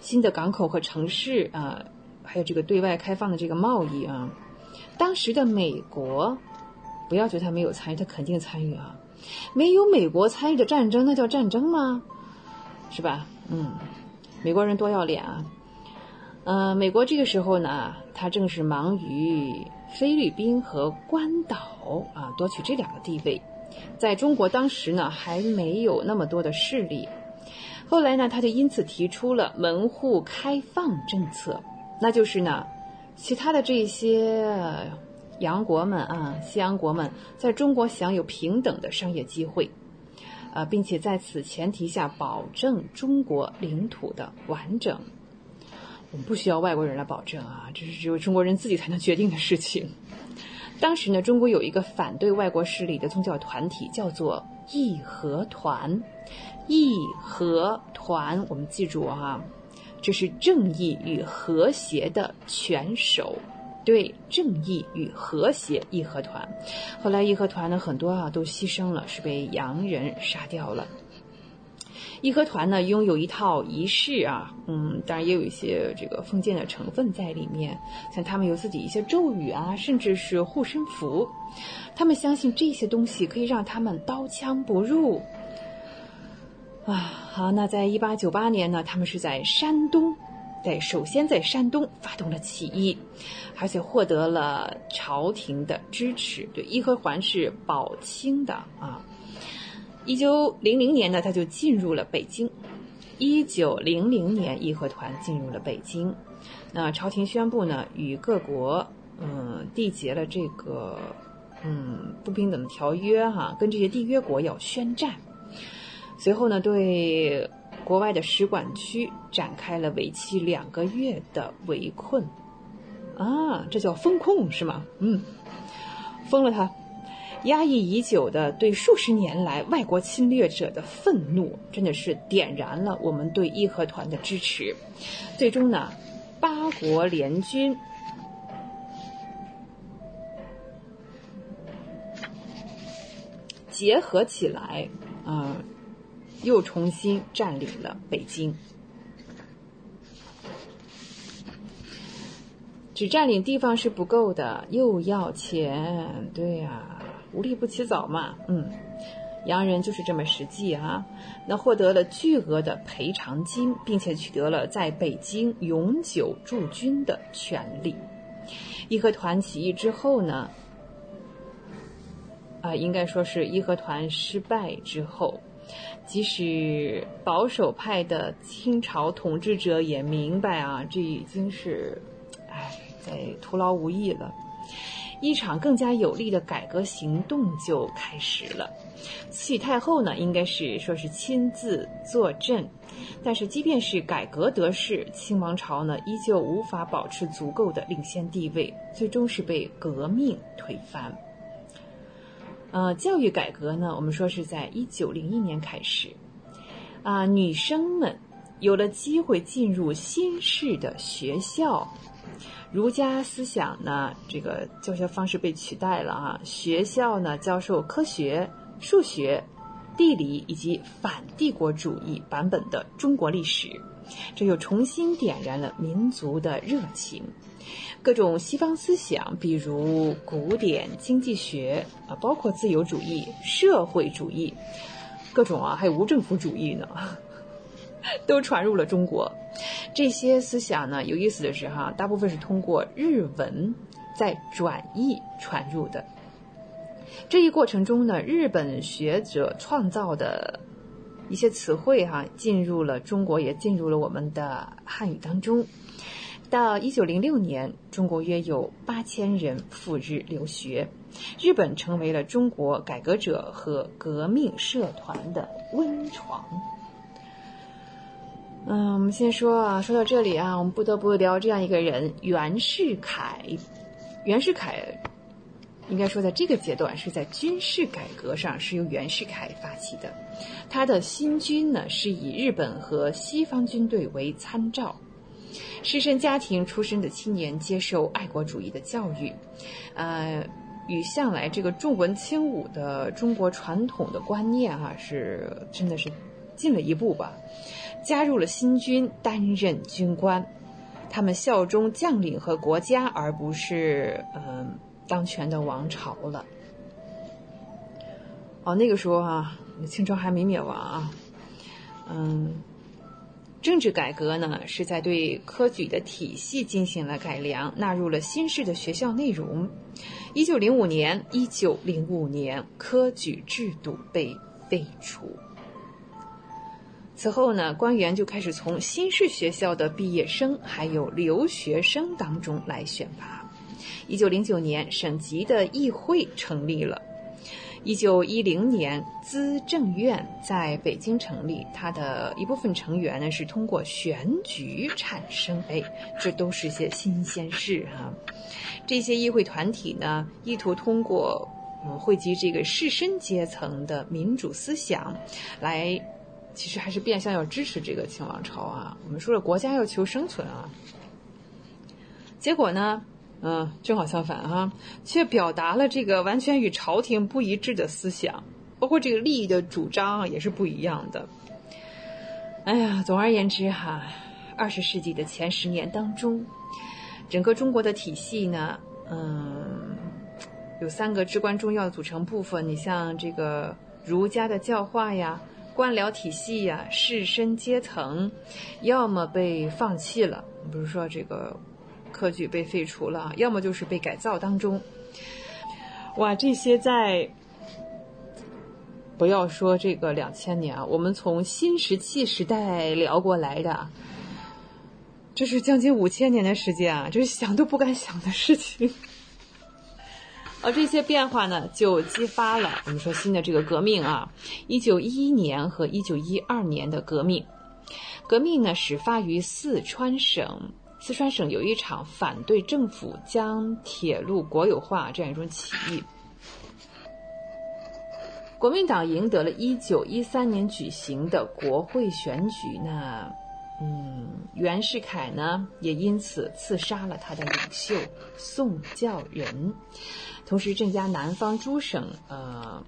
新的港口和城市啊，还有这个对外开放的这个贸易啊，当时的美国，不要觉得他没有参与，他肯定参与啊。没有美国参与的战争，那叫战争吗？是吧？嗯，美国人多要脸啊！呃，美国这个时候呢，他正是忙于菲律宾和关岛啊，夺取这两个地位。在中国当时呢，还没有那么多的势力。后来呢，他就因此提出了门户开放政策，那就是呢，其他的这些。洋国们啊，西洋国们在中国享有平等的商业机会，呃，并且在此前提下保证中国领土的完整。我们不需要外国人来保证啊，这是只有中国人自己才能决定的事情。当时呢，中国有一个反对外国势力的宗教团体，叫做义和团。义和团，我们记住哈，这是正义与和谐的拳手。对正义与和谐义和团，后来义和团呢很多啊都牺牲了，是被洋人杀掉了。义和团呢拥有一套仪式啊，嗯，当然也有一些这个封建的成分在里面，像他们有自己一些咒语啊，甚至是护身符，他们相信这些东西可以让他们刀枪不入。啊，好，那在一八九八年呢，他们是在山东。在首先在山东发动了起义，而且获得了朝廷的支持。对，义和团是保清的啊。一九零零年呢，他就进入了北京。一九零零年，义和团进入了北京。那朝廷宣布呢，与各国嗯缔结了这个嗯不平等条约哈，跟这些缔约国要宣战。随后呢，对。国外的使馆区展开了为期两个月的围困，啊，这叫封控是吗？嗯，封了它，压抑已久的对数十年来外国侵略者的愤怒，真的是点燃了我们对义和团的支持。最终呢，八国联军结合起来，啊。又重新占领了北京，只占领地方是不够的，又要钱，对呀，无利不起早嘛，嗯，洋人就是这么实际啊。那获得了巨额的赔偿金，并且取得了在北京永久驻军的权利。义和团起义之后呢，啊，应该说是义和团失败之后。即使保守派的清朝统治者也明白啊，这已经是，哎，在徒劳无益了。一场更加有力的改革行动就开始了。慈禧太后呢，应该是说是亲自坐镇，但是即便是改革得势，清王朝呢依旧无法保持足够的领先地位，最终是被革命推翻。呃，教育改革呢，我们说是在一九零一年开始，啊，女生们有了机会进入新式的学校。儒家思想呢，这个教学方式被取代了啊。学校呢，教授科学、数学、地理以及反帝国主义版本的中国历史，这又重新点燃了民族的热情。各种西方思想，比如古典经济学啊，包括自由主义、社会主义，各种啊，还有无政府主义呢。都传入了中国，这些思想呢，有意思的是哈，大部分是通过日文在转译传入的。这一过程中呢，日本学者创造的一些词汇哈，进入了中国，也进入了我们的汉语当中。到一九零六年，中国约有八千人赴日留学，日本成为了中国改革者和革命社团的温床。嗯，我们先说啊，说到这里啊，我们不得不聊这样一个人袁世凯。袁世凯应该说在这个阶段是在军事改革上是由袁世凯发起的。他的新军呢是以日本和西方军队为参照，士绅家庭出身的青年接受爱国主义的教育，呃，与向来这个重文轻武的中国传统的观念哈是真的是进了一步吧。加入了新军，担任军官，他们效忠将领和国家，而不是嗯当权的王朝了。哦，那个时候啊，清朝还没灭亡啊。嗯，政治改革呢，是在对科举的体系进行了改良，纳入了新式的学校内容。一九零五年，一九零五年，科举制度被废除。此后呢，官员就开始从新式学校的毕业生还有留学生当中来选拔。一九零九年，省级的议会成立了。一九一零年，资政院在北京成立，它的一部分成员呢是通过选举产生。哎，这都是些新鲜事哈。这些议会团体呢，意图通过嗯汇集这个士绅阶层的民主思想，来。其实还是变相要支持这个清王朝啊！我们说了，国家要求生存啊。结果呢，嗯，正好相反啊，却表达了这个完全与朝廷不一致的思想，包括这个利益的主张也是不一样的。哎呀，总而言之哈，二十世纪的前十年当中，整个中国的体系呢，嗯，有三个至关重要的组成部分。你像这个儒家的教化呀。官僚体系呀，士绅阶层，要么被放弃了，比如说这个科举被废除了，要么就是被改造当中。哇，这些在不要说这个两千年啊，我们从新石器时代聊过来的，这是将近五千年的时间啊，这是想都不敢想的事情。而这些变化呢，就激发了我们说新的这个革命啊。一九一一年和一九一二年的革命，革命呢始发于四川省。四川省有一场反对政府将铁路国有化这样一种起义。国民党赢得了一九一三年举行的国会选举那，嗯，袁世凯呢也因此刺杀了他的领袖宋教仁。同时镇压南方诸省，呃，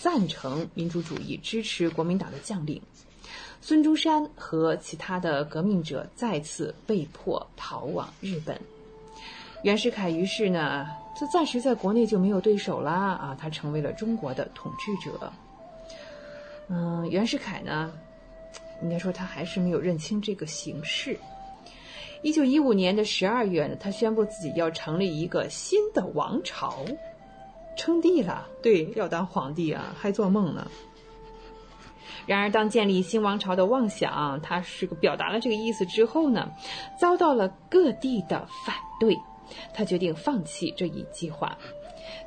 赞成民主主义、支持国民党的将领孙中山和其他的革命者再次被迫逃往日本。袁世凯于是呢，就暂时在国内就没有对手啦啊，他成为了中国的统治者。嗯，袁世凯呢，应该说他还是没有认清这个形势。一九一五年的十二月呢，他宣布自己要成立一个新的王朝，称帝了。对，要当皇帝啊，还做梦呢。然而，当建立新王朝的妄想，他是个表达了这个意思之后呢，遭到了各地的反对。他决定放弃这一计划。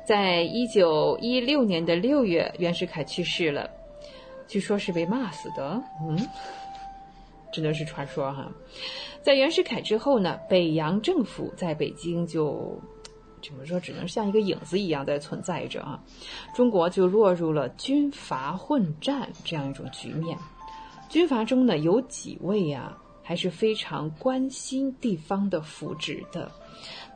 在一九一六年的六月，袁世凯去世了，据说是被骂死的。嗯，只能是传说哈。在袁世凯之后呢，北洋政府在北京就怎么说，只能像一个影子一样在存在着啊。中国就落入了军阀混战这样一种局面。军阀中呢，有几位呀，还是非常关心地方的福祉的。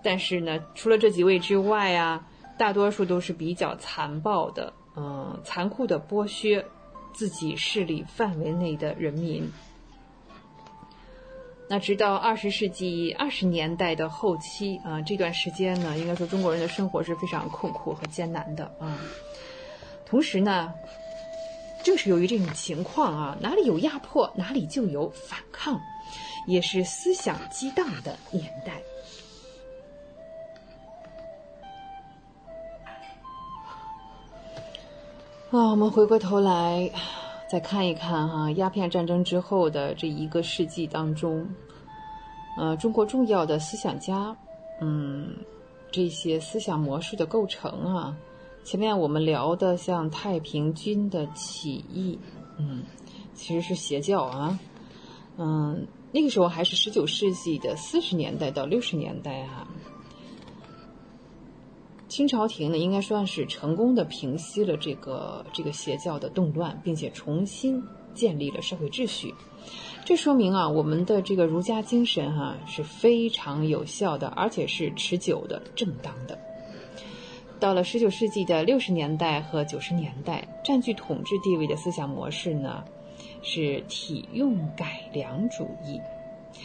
但是呢，除了这几位之外啊。大多数都是比较残暴的，嗯，残酷的剥削自己势力范围内的人民。那直到二十世纪二十年代的后期啊，这段时间呢，应该说中国人的生活是非常困苦和艰难的啊。同时呢，正是由于这种情况啊，哪里有压迫，哪里就有反抗，也是思想激荡的年代。啊，我们回过头来再看一看哈，鸦片战争之后的这一个世纪当中，呃，中国重要的思想家，嗯，这些思想模式的构成啊，前面我们聊的像太平军的起义，嗯，其实是邪教啊，嗯，那个时候还是十九世纪的四十年代到六十年代哈。清朝廷呢，应该算是成功的平息了这个这个邪教的动乱，并且重新建立了社会秩序。这说明啊，我们的这个儒家精神哈是非常有效的，而且是持久的、正当的。到了十九世纪的六十年代和九十年代，占据统治地位的思想模式呢，是体用改良主义。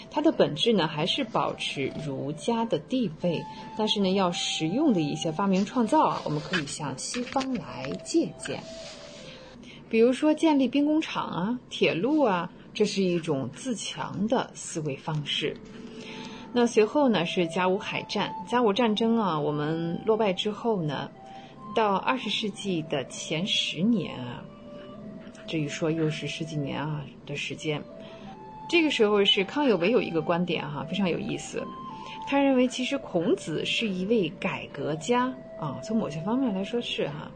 它的本质呢，还是保持儒家的地位，但是呢，要实用的一些发明创造啊，我们可以向西方来借鉴。比如说建立兵工厂啊、铁路啊，这是一种自强的思维方式。那随后呢，是甲午海战。甲午战争啊，我们落败之后呢，到二十世纪的前十年啊，这一说又是十几年啊的时间。这个时候是康有为有一个观点哈，非常有意思。他认为其实孔子是一位改革家啊，从某些方面来说是哈。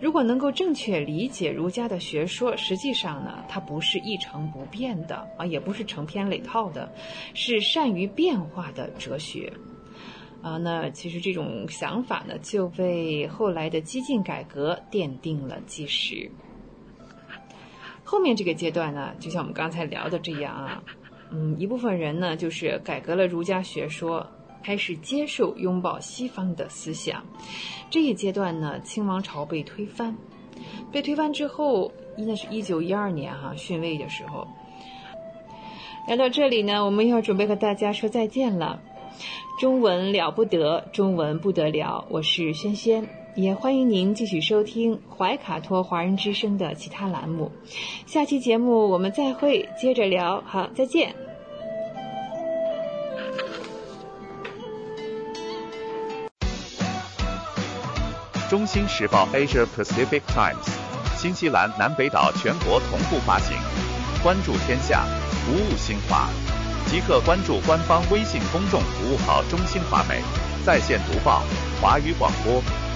如果能够正确理解儒家的学说，实际上呢，它不是一成不变的啊，也不是成篇累套的，是善于变化的哲学啊。那其实这种想法呢，就为后来的激进改革奠定了基石。后面这个阶段呢，就像我们刚才聊的这样啊，嗯，一部分人呢就是改革了儒家学说，开始接受拥抱西方的思想。这一阶段呢，清王朝被推翻，被推翻之后，应该是一九一二年哈逊位的时候。来到这里呢，我们要准备和大家说再见了。中文了不得，中文不得了，我是轩轩。也欢迎您继续收听怀卡托华人之声的其他栏目。下期节目我们再会，接着聊。好，再见。中新时报 Asia Pacific Times，新西兰南北岛全国同步发行。关注天下，服务新华，即刻关注官方微信公众服务号“中新华媒”，在线读报，华语广播。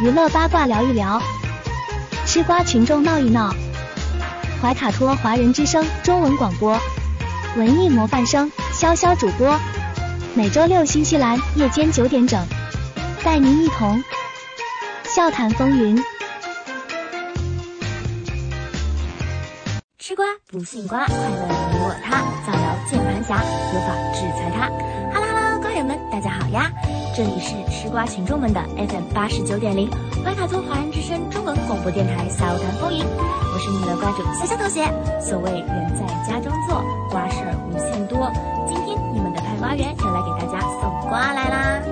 娱乐八卦聊一聊，吃瓜群众闹一闹。怀卡托华人之声中文广播，文艺模范生潇潇主播，每周六新西兰夜间九点整，带您一同笑谈风云。吃瓜不信瓜，快乐你我他，造谣键盘侠，有法制裁他。Hello Hello，瓜友们，大家好呀！这里是吃瓜群众们的 FM 八十九点零，怀卡托华人之声中文广播电台笑谈风云，我是你们的瓜主潇潇同学。所谓人在家中坐，瓜事儿无限多。今天你们的派。花园又来给大家送瓜来啦！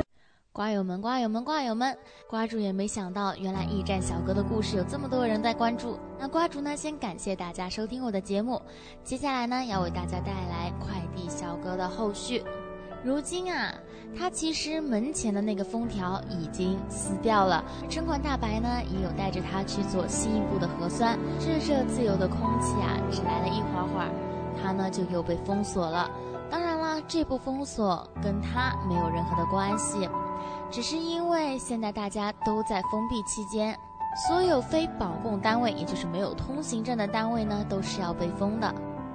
瓜友们，瓜友们，瓜友们，瓜主也没想到，原来驿站小哥的故事有这么多人在关注。那瓜主呢，先感谢大家收听我的节目，接下来呢，要为大家带来快递小哥的后续。如今啊，他其实门前的那个封条已经撕掉了，城管大白呢也有带着他去做进一步的核酸。这这自由的空气啊，只来了一会儿会儿，他呢就又被封锁了。当然啦，这部封锁跟他没有任何的关系，只是因为现在大家都在封闭期间，所有非保供单位，也就是没有通行证的单位呢，都是要被封的。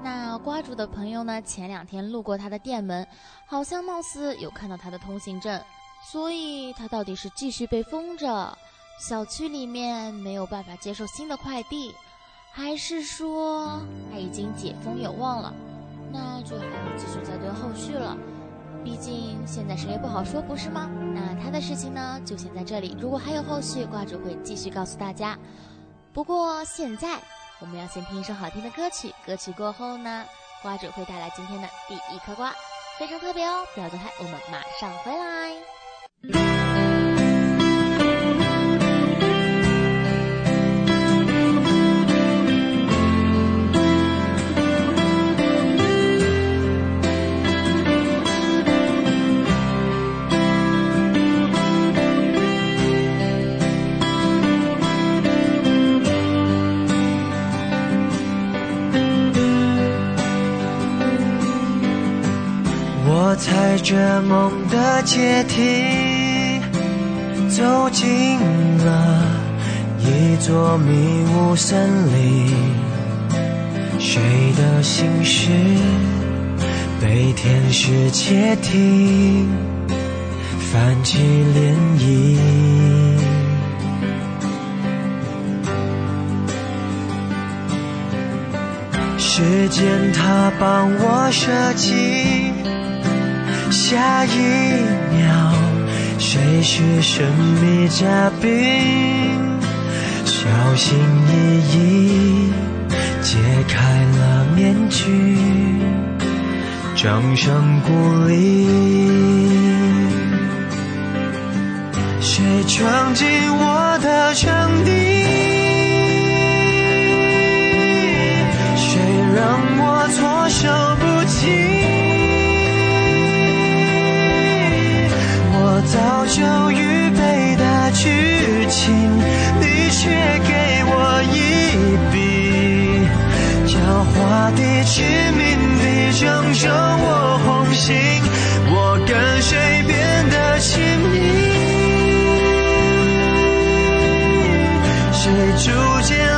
那瓜主的朋友呢？前两天路过他的店门，好像貌似有看到他的通行证，所以他到底是继续被封着，小区里面没有办法接受新的快递，还是说他已经解封有望了？那就还要继续再蹲后续了。毕竟现在谁也不好说，不是吗？那他的事情呢，就先在这里。如果还有后续，瓜主会继续告诉大家。不过现在。我们要先听一首好听的歌曲，歌曲过后呢，瓜主会带来今天的第一颗瓜，非常特别哦，不要走开，我们马上回来。我踩着梦的阶梯，走进了一座迷雾森林。谁的心事被天使窃听，泛起涟漪。时间它帮我设计。下一秒，谁是神秘嘉宾？小心翼翼揭开了面具，掌声鼓励。谁闯进我的场地？谁让我措手不及？就预备的剧情，你却给我一笔，狡猾地、致命地正中我红心，我跟谁变得亲密？谁逐渐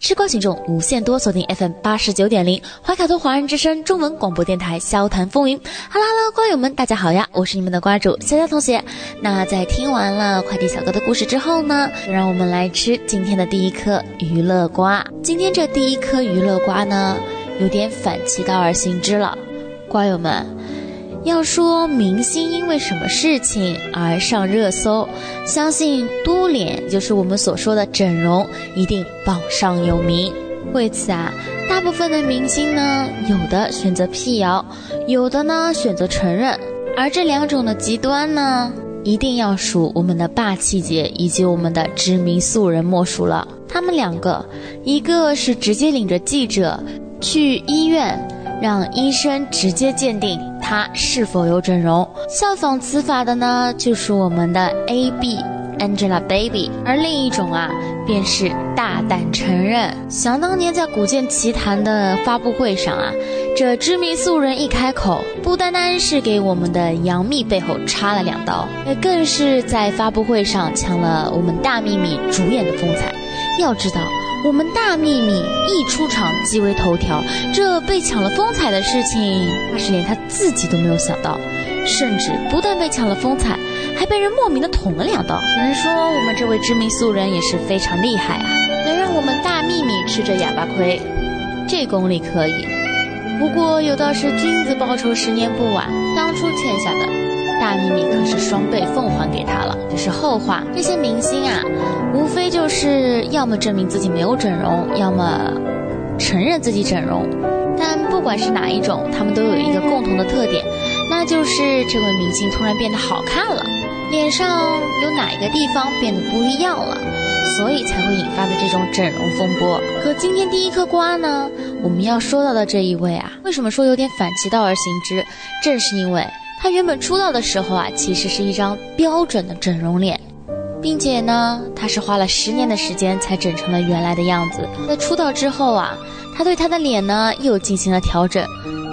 吃瓜群众无限多，锁定 FM 八十九点零，怀卡托华人之声中文广播电台，笑谈风云。哈喽哈喽，瓜友们，大家好呀，我是你们的瓜主潇潇同学。那在听完了快递小哥的故事之后呢，让我们来吃今天的第一颗娱乐瓜。今天这第一颗娱乐瓜呢，有点反其道而行之了，瓜友们。要说明星因为什么事情而上热搜，相信嘟脸就是我们所说的整容，一定榜上有名。为此啊，大部分的明星呢，有的选择辟谣，有的呢选择承认，而这两种的极端呢，一定要数我们的霸气姐以及我们的知名素人莫属了。他们两个，一个是直接领着记者去医院。让医生直接鉴定她是否有整容，效仿此法的呢，就是我们的 A B Angelababy，而另一种啊，便是大胆承认。想当年在古剑奇谭的发布会上啊，这知名素人一开口，不单单是给我们的杨幂背后插了两刀，更是在发布会上抢了我们大幂幂主演的风采。要知道。我们大秘密一出场即为头条，这被抢了风采的事情，怕是连他自己都没有想到。甚至不但被抢了风采，还被人莫名的捅了两刀。有人说我们这位知名素人也是非常厉害啊，能让我们大秘密吃着哑巴亏，这功力可以。不过有道是君子报仇十年不晚，当初欠下的。大幂幂可是双倍奉还给他了，这是后话。这些明星啊，无非就是要么证明自己没有整容，要么承认自己整容。但不管是哪一种，他们都有一个共同的特点，那就是这位明星突然变得好看了，脸上有哪一个地方变得不一样了，所以才会引发的这种整容风波。可今天第一颗瓜呢，我们要说到的这一位啊，为什么说有点反其道而行之？正是因为。他原本出道的时候啊，其实是一张标准的整容脸，并且呢，他是花了十年的时间才整成了原来的样子。在出道之后啊，他对他的脸呢又进行了调整，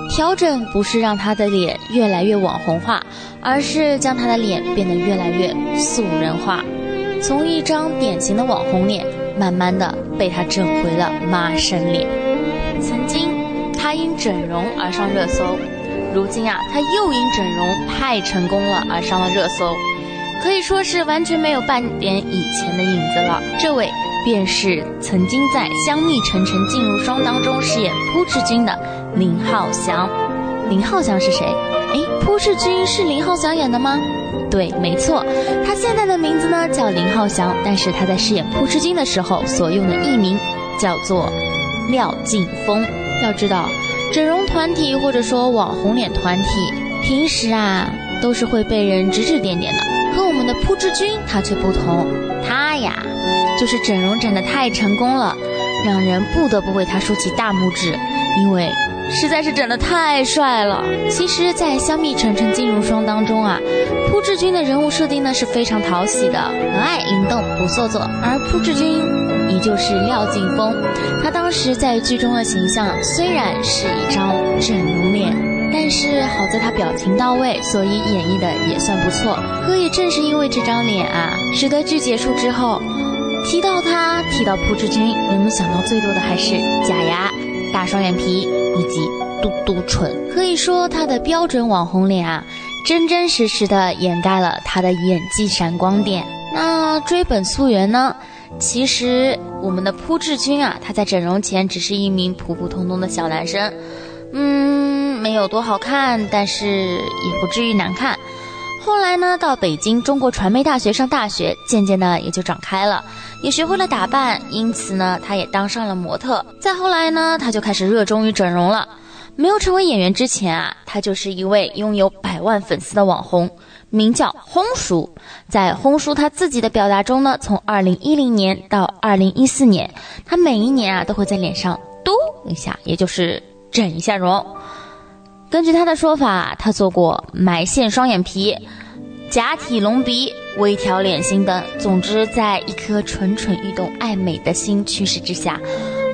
调整不是让他的脸越来越网红化，而是将他的脸变得越来越素人化，从一张典型的网红脸，慢慢的被他整回了妈生脸。曾经，他因整容而上热搜。如今啊，他又因整容太成功了而上了热搜，可以说是完全没有半点以前的影子了。这位便是曾经在《香蜜沉沉烬如霜》当中饰演扑哧君的林浩翔。林浩翔是谁？哎，扑哧君是林浩翔演的吗？对，没错，他现在的名字呢叫林浩翔，但是他在饰演扑哧君的时候所用的艺名叫做廖劲峰。要知道。整容团体或者说网红脸团体，平时啊都是会被人指指点点的。可我们的扑志军他却不同，他呀就是整容整得太成功了，让人不得不为他竖起大拇指，因为实在是整得太帅了。其实，在《香蜜沉沉烬如霜》当中啊，扑志军的人物设定呢是非常讨喜的，和蔼灵动不做作，而扑志军。就是廖劲峰。他当时在剧中的形象虽然是一张整容脸，但是好在他表情到位，所以演绎的也算不错。可也正是因为这张脸啊，使得剧结束之后，提到他，提到朴智君，人们想到最多的还是假牙、大双眼皮以及嘟嘟唇。可以说他的标准网红脸啊。真真实实的掩盖了他的演技闪光点。那追本溯源呢？其实我们的朴智君啊，他在整容前只是一名普普通通的小男生，嗯，没有多好看，但是也不至于难看。后来呢，到北京中国传媒大学上大学，渐渐的也就长开了，也学会了打扮，因此呢，他也当上了模特。再后来呢，他就开始热衷于整容了。没有成为演员之前啊，他就是一位拥有百万粉丝的网红，名叫轰叔。在轰叔他自己的表达中呢，从二零一零年到二零一四年，他每一年啊都会在脸上嘟一下，也就是整一下容。根据他的说法，他做过埋线双眼皮、假体隆鼻、微调脸型等。总之，在一颗蠢蠢欲动爱美的心驱使之下。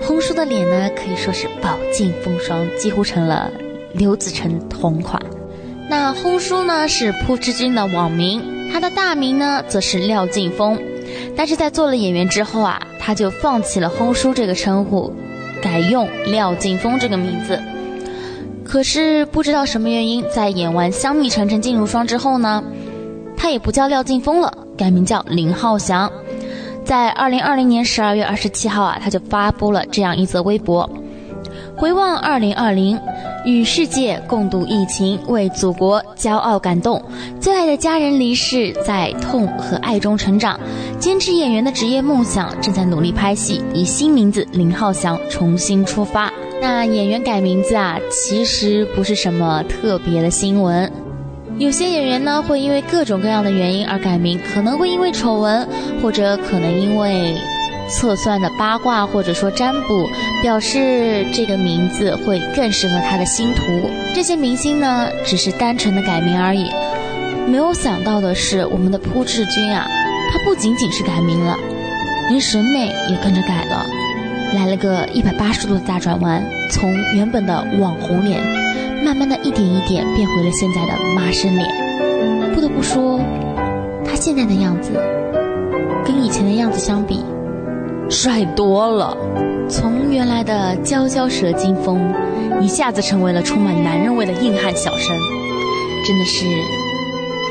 轰叔的脸呢，可以说是饱经风霜，几乎成了刘子成同款。那轰叔呢，是朴智君的网名，他的大名呢，则是廖劲峰。但是在做了演员之后啊，他就放弃了轰叔这个称呼，改用廖劲峰这个名字。可是不知道什么原因，在演完《香蜜沉沉烬如霜》之后呢，他也不叫廖劲峰了，改名叫林浩翔。在二零二零年十二月二十七号啊，他就发布了这样一则微博：回望二零二零，与世界共度疫情，为祖国骄傲感动。最爱的家人离世，在痛和爱中成长。坚持演员的职业梦想，正在努力拍戏，以新名字林浩翔重新出发。那演员改名字啊，其实不是什么特别的新闻。有些演员呢，会因为各种各样的原因而改名，可能会因为丑闻，或者可能因为测算的八卦，或者说占卜，表示这个名字会更适合他的星图。这些明星呢，只是单纯的改名而已。没有想到的是，我们的朴智君啊，他不仅仅是改名了，连审美也跟着改了，来了个一百八十度的大转弯，从原本的网红脸。慢慢的一点一点变回了现在的妈生脸，不得不说，他现在的样子跟以前的样子相比，帅多了。从原来的娇娇蛇精风，一下子成为了充满男人味的硬汉小生，真的是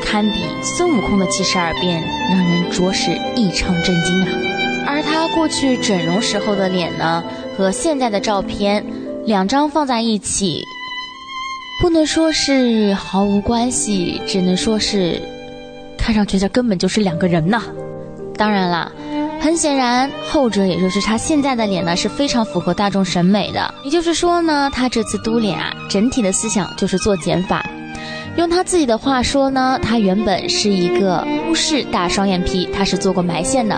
堪比孙悟空的七十二变，让人着实异常震惊啊！而他过去整容时候的脸呢，和现在的照片两张放在一起。不能说是毫无关系，只能说是看上去这根本就是两个人呐。当然啦，很显然后者也就是他现在的脸呢是非常符合大众审美的。也就是说呢，他这次嘟脸啊，整体的思想就是做减法。用他自己的话说呢，他原本是一个欧式大双眼皮，他是做过埋线的。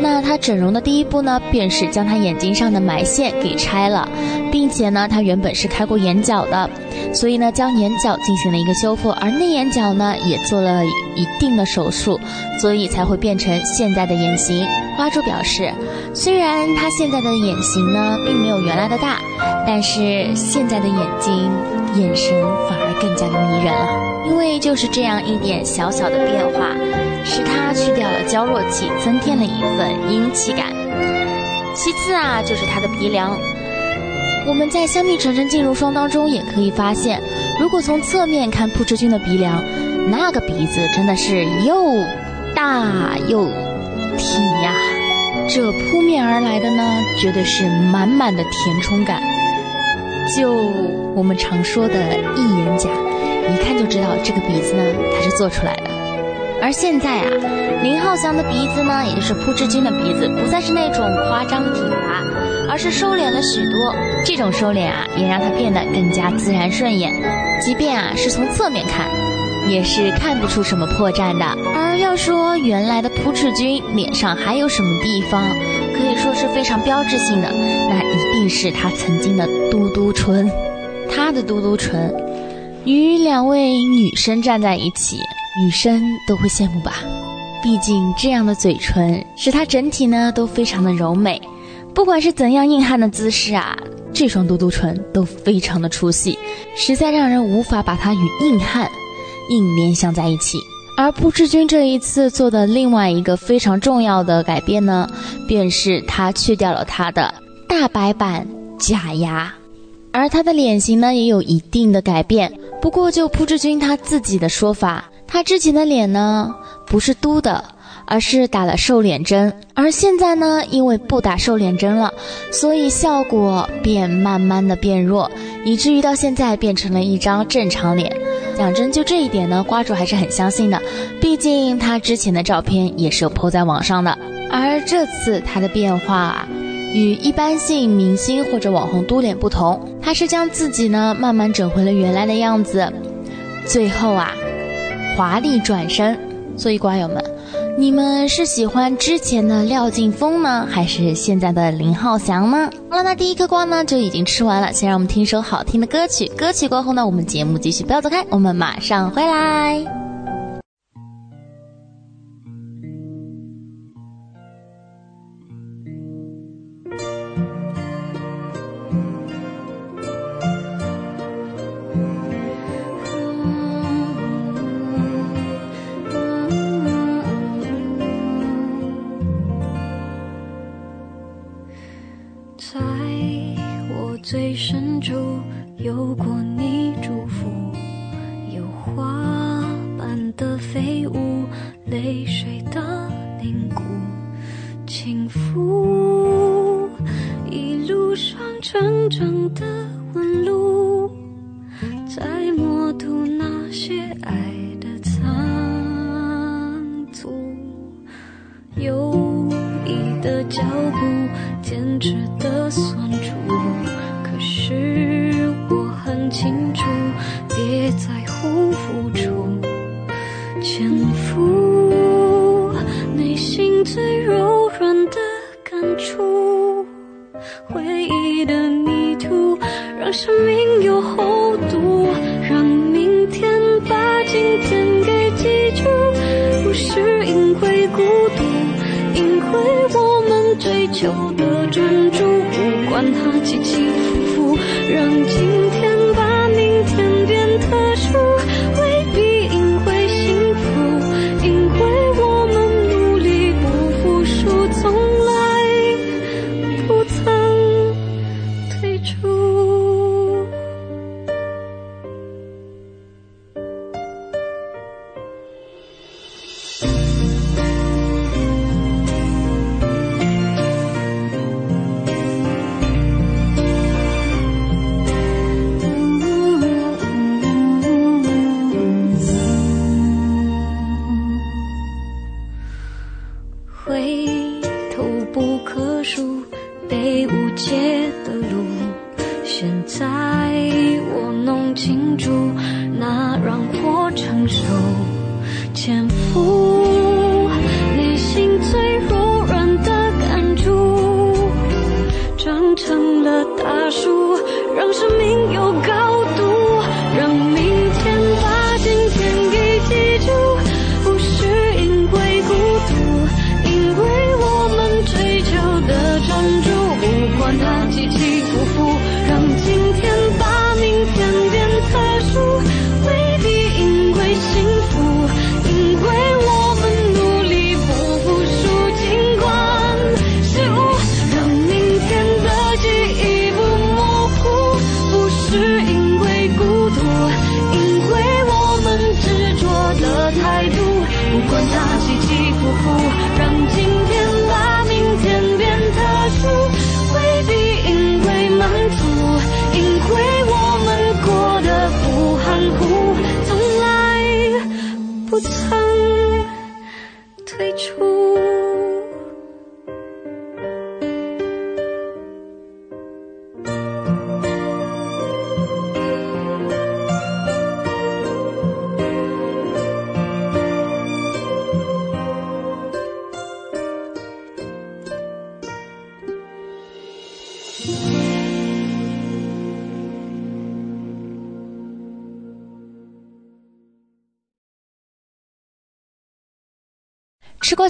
那他整容的第一步呢，便是将他眼睛上的埋线给拆了，并且呢，他原本是开过眼角的，所以呢，将眼角进行了一个修复，而内眼角呢，也做了一定的手术，所以才会变成现在的眼型。花主表示，虽然他现在的眼型呢，并没有原来的大，但是现在的眼睛眼神反而更加的迷人了，因为就是这样一点小小的变化。使他去掉了娇弱气，增添了一份英气感。其次啊，就是他的鼻梁。我们在《香蜜沉沉烬如霜》当中也可以发现，如果从侧面看朴智君的鼻梁，那个鼻子真的是又大又挺呀。这扑面而来的呢，绝对是满满的填充感。就我们常说的一眼假，一看就知道这个鼻子呢，它是做出来的。而现在啊，林浩翔的鼻子呢，也就是朴智君的鼻子，不再是那种夸张挺拔，而是收敛了许多。这种收敛啊，也让他变得更加自然顺眼。即便啊是从侧面看，也是看不出什么破绽的。而要说原来的朴智君脸上还有什么地方可以说是非常标志性的，那一定是他曾经的嘟嘟唇。他的嘟嘟唇，与两位女生站在一起。女生都会羡慕吧，毕竟这样的嘴唇使她整体呢都非常的柔美，不管是怎样硬汉的姿势啊，这双嘟嘟唇都非常的出戏，实在让人无法把它与硬汉硬联想在一起。而不知君这一次做的另外一个非常重要的改变呢，便是他去掉了他的大白板假牙，而他的脸型呢也有一定的改变。不过就朴志军他自己的说法，他之前的脸呢不是嘟的，而是打了瘦脸针，而现在呢因为不打瘦脸针了，所以效果便慢慢的变弱，以至于到现在变成了一张正常脸。讲真，就这一点呢，瓜主还是很相信的，毕竟他之前的照片也是有 PO 在网上的。而这次他的变化啊，与一般性明星或者网红嘟脸不同，他是将自己呢慢慢整回了原来的样子，最后啊，华丽转身。所以瓜友们。你们是喜欢之前的廖劲峰呢，还是现在的林浩翔呢？好了，那第一颗瓜呢就已经吃完了，先让我们听一首好听的歌曲。歌曲过后呢，我们节目继续，不要走开，我们马上回来。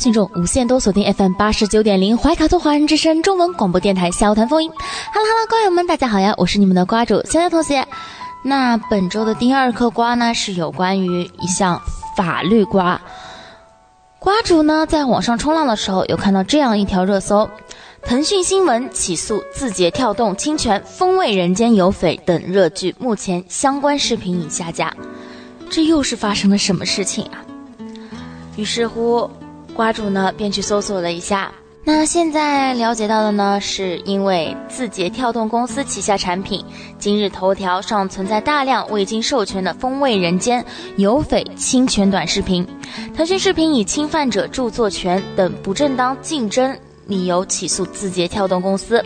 听众无限多锁定 FM 八十九点零怀卡托华人之声中文广播电台笑谈风云。Hello Hello，瓜友们，大家好呀，我是你们的瓜主小小同学。那本周的第二颗瓜呢，是有关于一项法律瓜。瓜主呢，在网上冲浪的时候，有看到这样一条热搜：腾讯新闻起诉字节跳动侵权《风味人间》有匪等热剧，目前相关视频已下架。这又是发生了什么事情啊？于是乎，瓜主呢便去搜索了一下。那现在了解到的呢，是因为字节跳动公司旗下产品今日头条上存在大量未经授权的《风味人间》有匪侵权短视频，腾讯视频以侵犯者著作权等不正当竞争理由起诉字节跳动公司，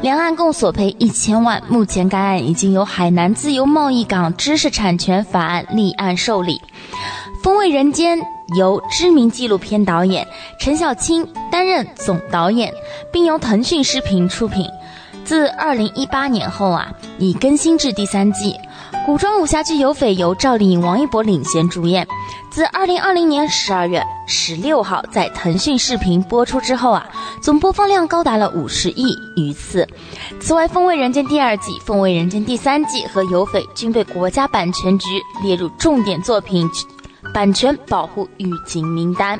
两案共索赔一千万。目前该案已经由海南自由贸易港知识产权法案立案受理，《风味人间》。由知名纪录片导演陈小青担任总导演，并由腾讯视频出品。自二零一八年后啊，已更新至第三季。古装武侠剧《有匪》由赵丽颖、王一博领衔主演。自二零二零年十二月十六号在腾讯视频播出之后啊，总播放量高达了五十亿余次。此外，《风味人间》第二季、《风味人间》第三季和《有匪》均被国家版权局列入重点作品。版权保护预警名单。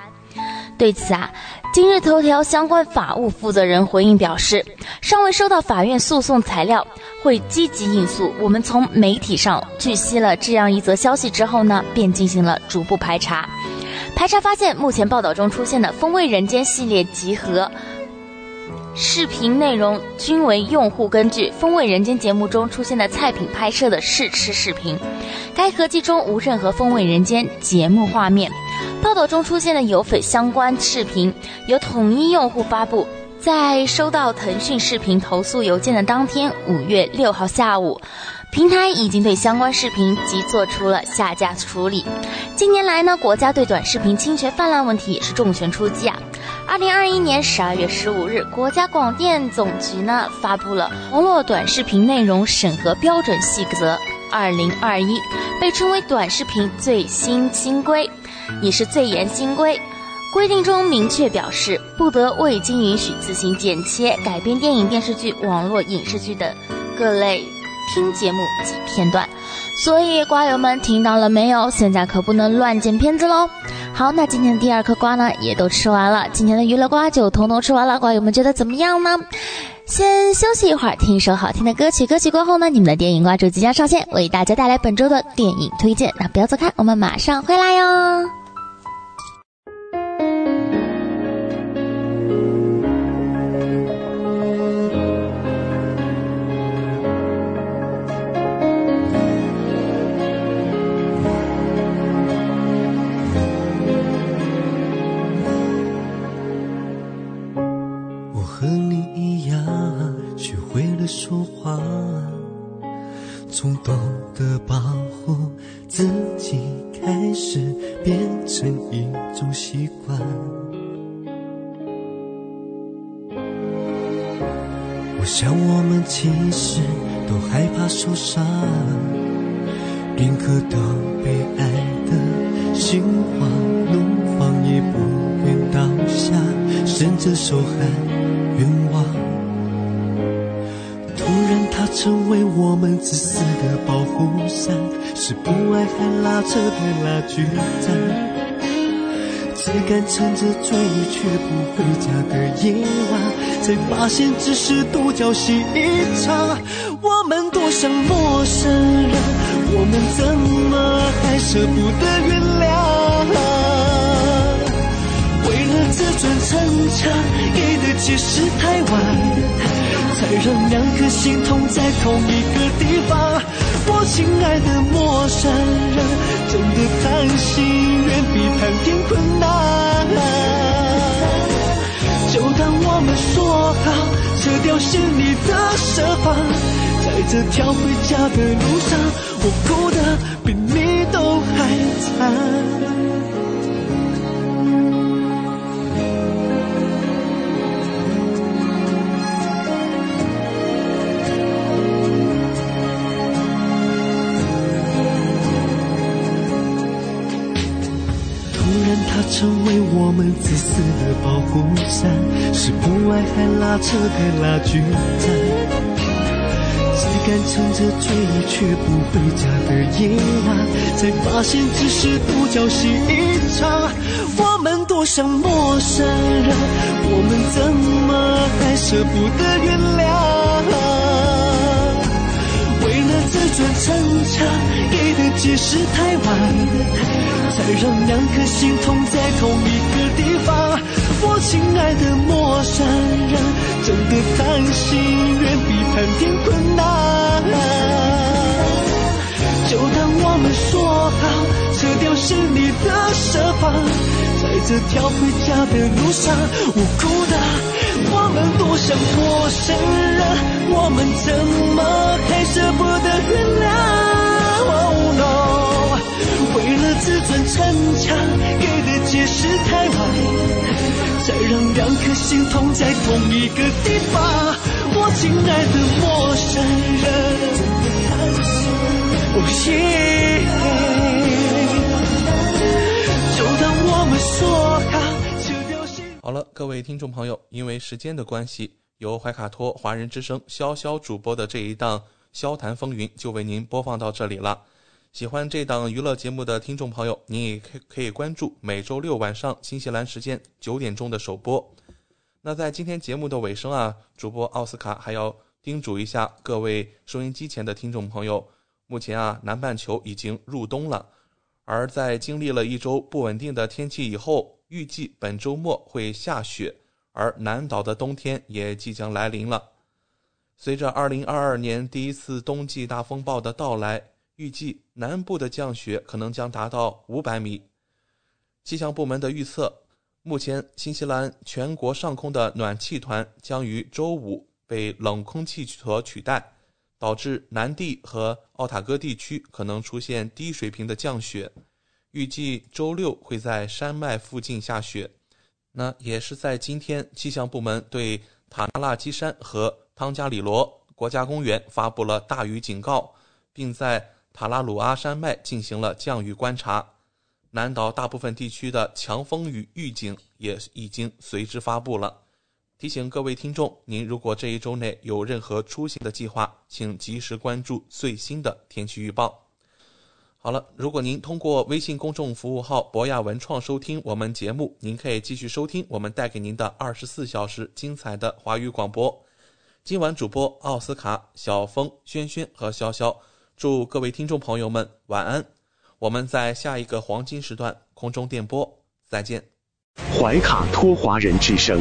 对此啊，今日头条相关法务负责人回应表示，尚未收到法院诉讼材料，会积极应诉。我们从媒体上据悉了这样一则消息之后呢，便进行了逐步排查。排查发现，目前报道中出现的《风味人间》系列集合。视频内容均为用户根据《风味人间》节目中出现的菜品拍摄的试吃视频，该合辑中无任何《风味人间》节目画面。报道中出现的有翡相关视频由统一用户发布，在收到腾讯视频投诉邮件的当天，五月六号下午。平台已经对相关视频即做出了下架处理。近年来呢，国家对短视频侵权泛滥问题也是重拳出击啊。二零二一年十二月十五日，国家广电总局呢发布了《网络短视频内容审核标准细则二零二一》，被称为短视频最新新规，也是最严新规。规定中明确表示，不得未经允许自行剪切、改编电影、电视剧、网络影视剧等各类。听节目及片段，所以瓜友们听到了没有？现在可不能乱剪片子喽。好，那今天的第二颗瓜呢，也都吃完了。今天的娱乐瓜就统统吃完了，瓜友们觉得怎么样呢？先休息一会儿，听一首好听的歌曲。歌曲过后呢，你们的电影瓜就即将上线，为大家带来本周的电影推荐。那不要走开，我们马上回来哟。的保护自己开始变成一种习惯。我想我们其实都害怕受伤，宁可都被爱的心花怒放，也不愿倒下，伸着手还。聚在，只敢趁着追却不回家的夜晚，才发现只是独角戏一场。我们多像陌生人，我们怎么还舍不得原谅？为了自尊逞强，给的解释太晚，才让两颗心痛在同一个地方。我亲爱的陌生人，真的谈心远比谈天困难。就当我们说好，撤掉心里的设防，在这条回家的路上，我哭得比你都还惨。成为我们自私的保护伞，是不爱还拉扯还拉锯战。只敢趁着追却不回家的夜晚，才发现只是独角戏一场。我们多像陌生人，我们怎么还舍不得原谅？自尊逞强，给的解释太晚，才让两颗心痛在同一个地方。我亲爱的陌生人，真的谈心远比谈天困难。就当我们说好，撤掉心里的设防，在这条回家的路上，无辜的。我们多像陌生人，我们怎么还舍不得原谅？Oh no！为了自尊逞强，给的解释太晚，才让两颗心痛在同一个地方。我亲爱的陌生人，哦耶！好。好了，各位听众朋友，因为时间的关系，由怀卡托华人之声潇潇主播的这一档《潇谈风云》就为您播放到这里了。喜欢这档娱乐节目的听众朋友，您也可可以关注每周六晚上新西兰时间九点钟的首播。那在今天节目的尾声啊，主播奥斯卡还要叮嘱一下各位收音机前的听众朋友，目前啊，南半球已经入冬了，而在经历了一周不稳定的天气以后。预计本周末会下雪，而南岛的冬天也即将来临了。随着2022年第一次冬季大风暴的到来，预计南部的降雪可能将达到500米。气象部门的预测，目前新西兰全国上空的暖气团将于周五被冷空气所取代，导致南地和奥塔哥地区可能出现低水平的降雪。预计周六会在山脉附近下雪，那也是在今天，气象部门对塔纳拉基山和汤加里罗国家公园发布了大雨警告，并在塔拉鲁阿山脉进行了降雨观察。南岛大部分地区的强风雨预警也已经随之发布了。提醒各位听众，您如果这一周内有任何出行的计划，请及时关注最新的天气预报。好了，如果您通过微信公众服务号“博雅文创”收听我们节目，您可以继续收听我们带给您的二十四小时精彩的华语广播。今晚主播奥斯卡、小峰、轩轩和潇潇，祝各位听众朋友们晚安。我们在下一个黄金时段空中电波再见。怀卡托华人之声，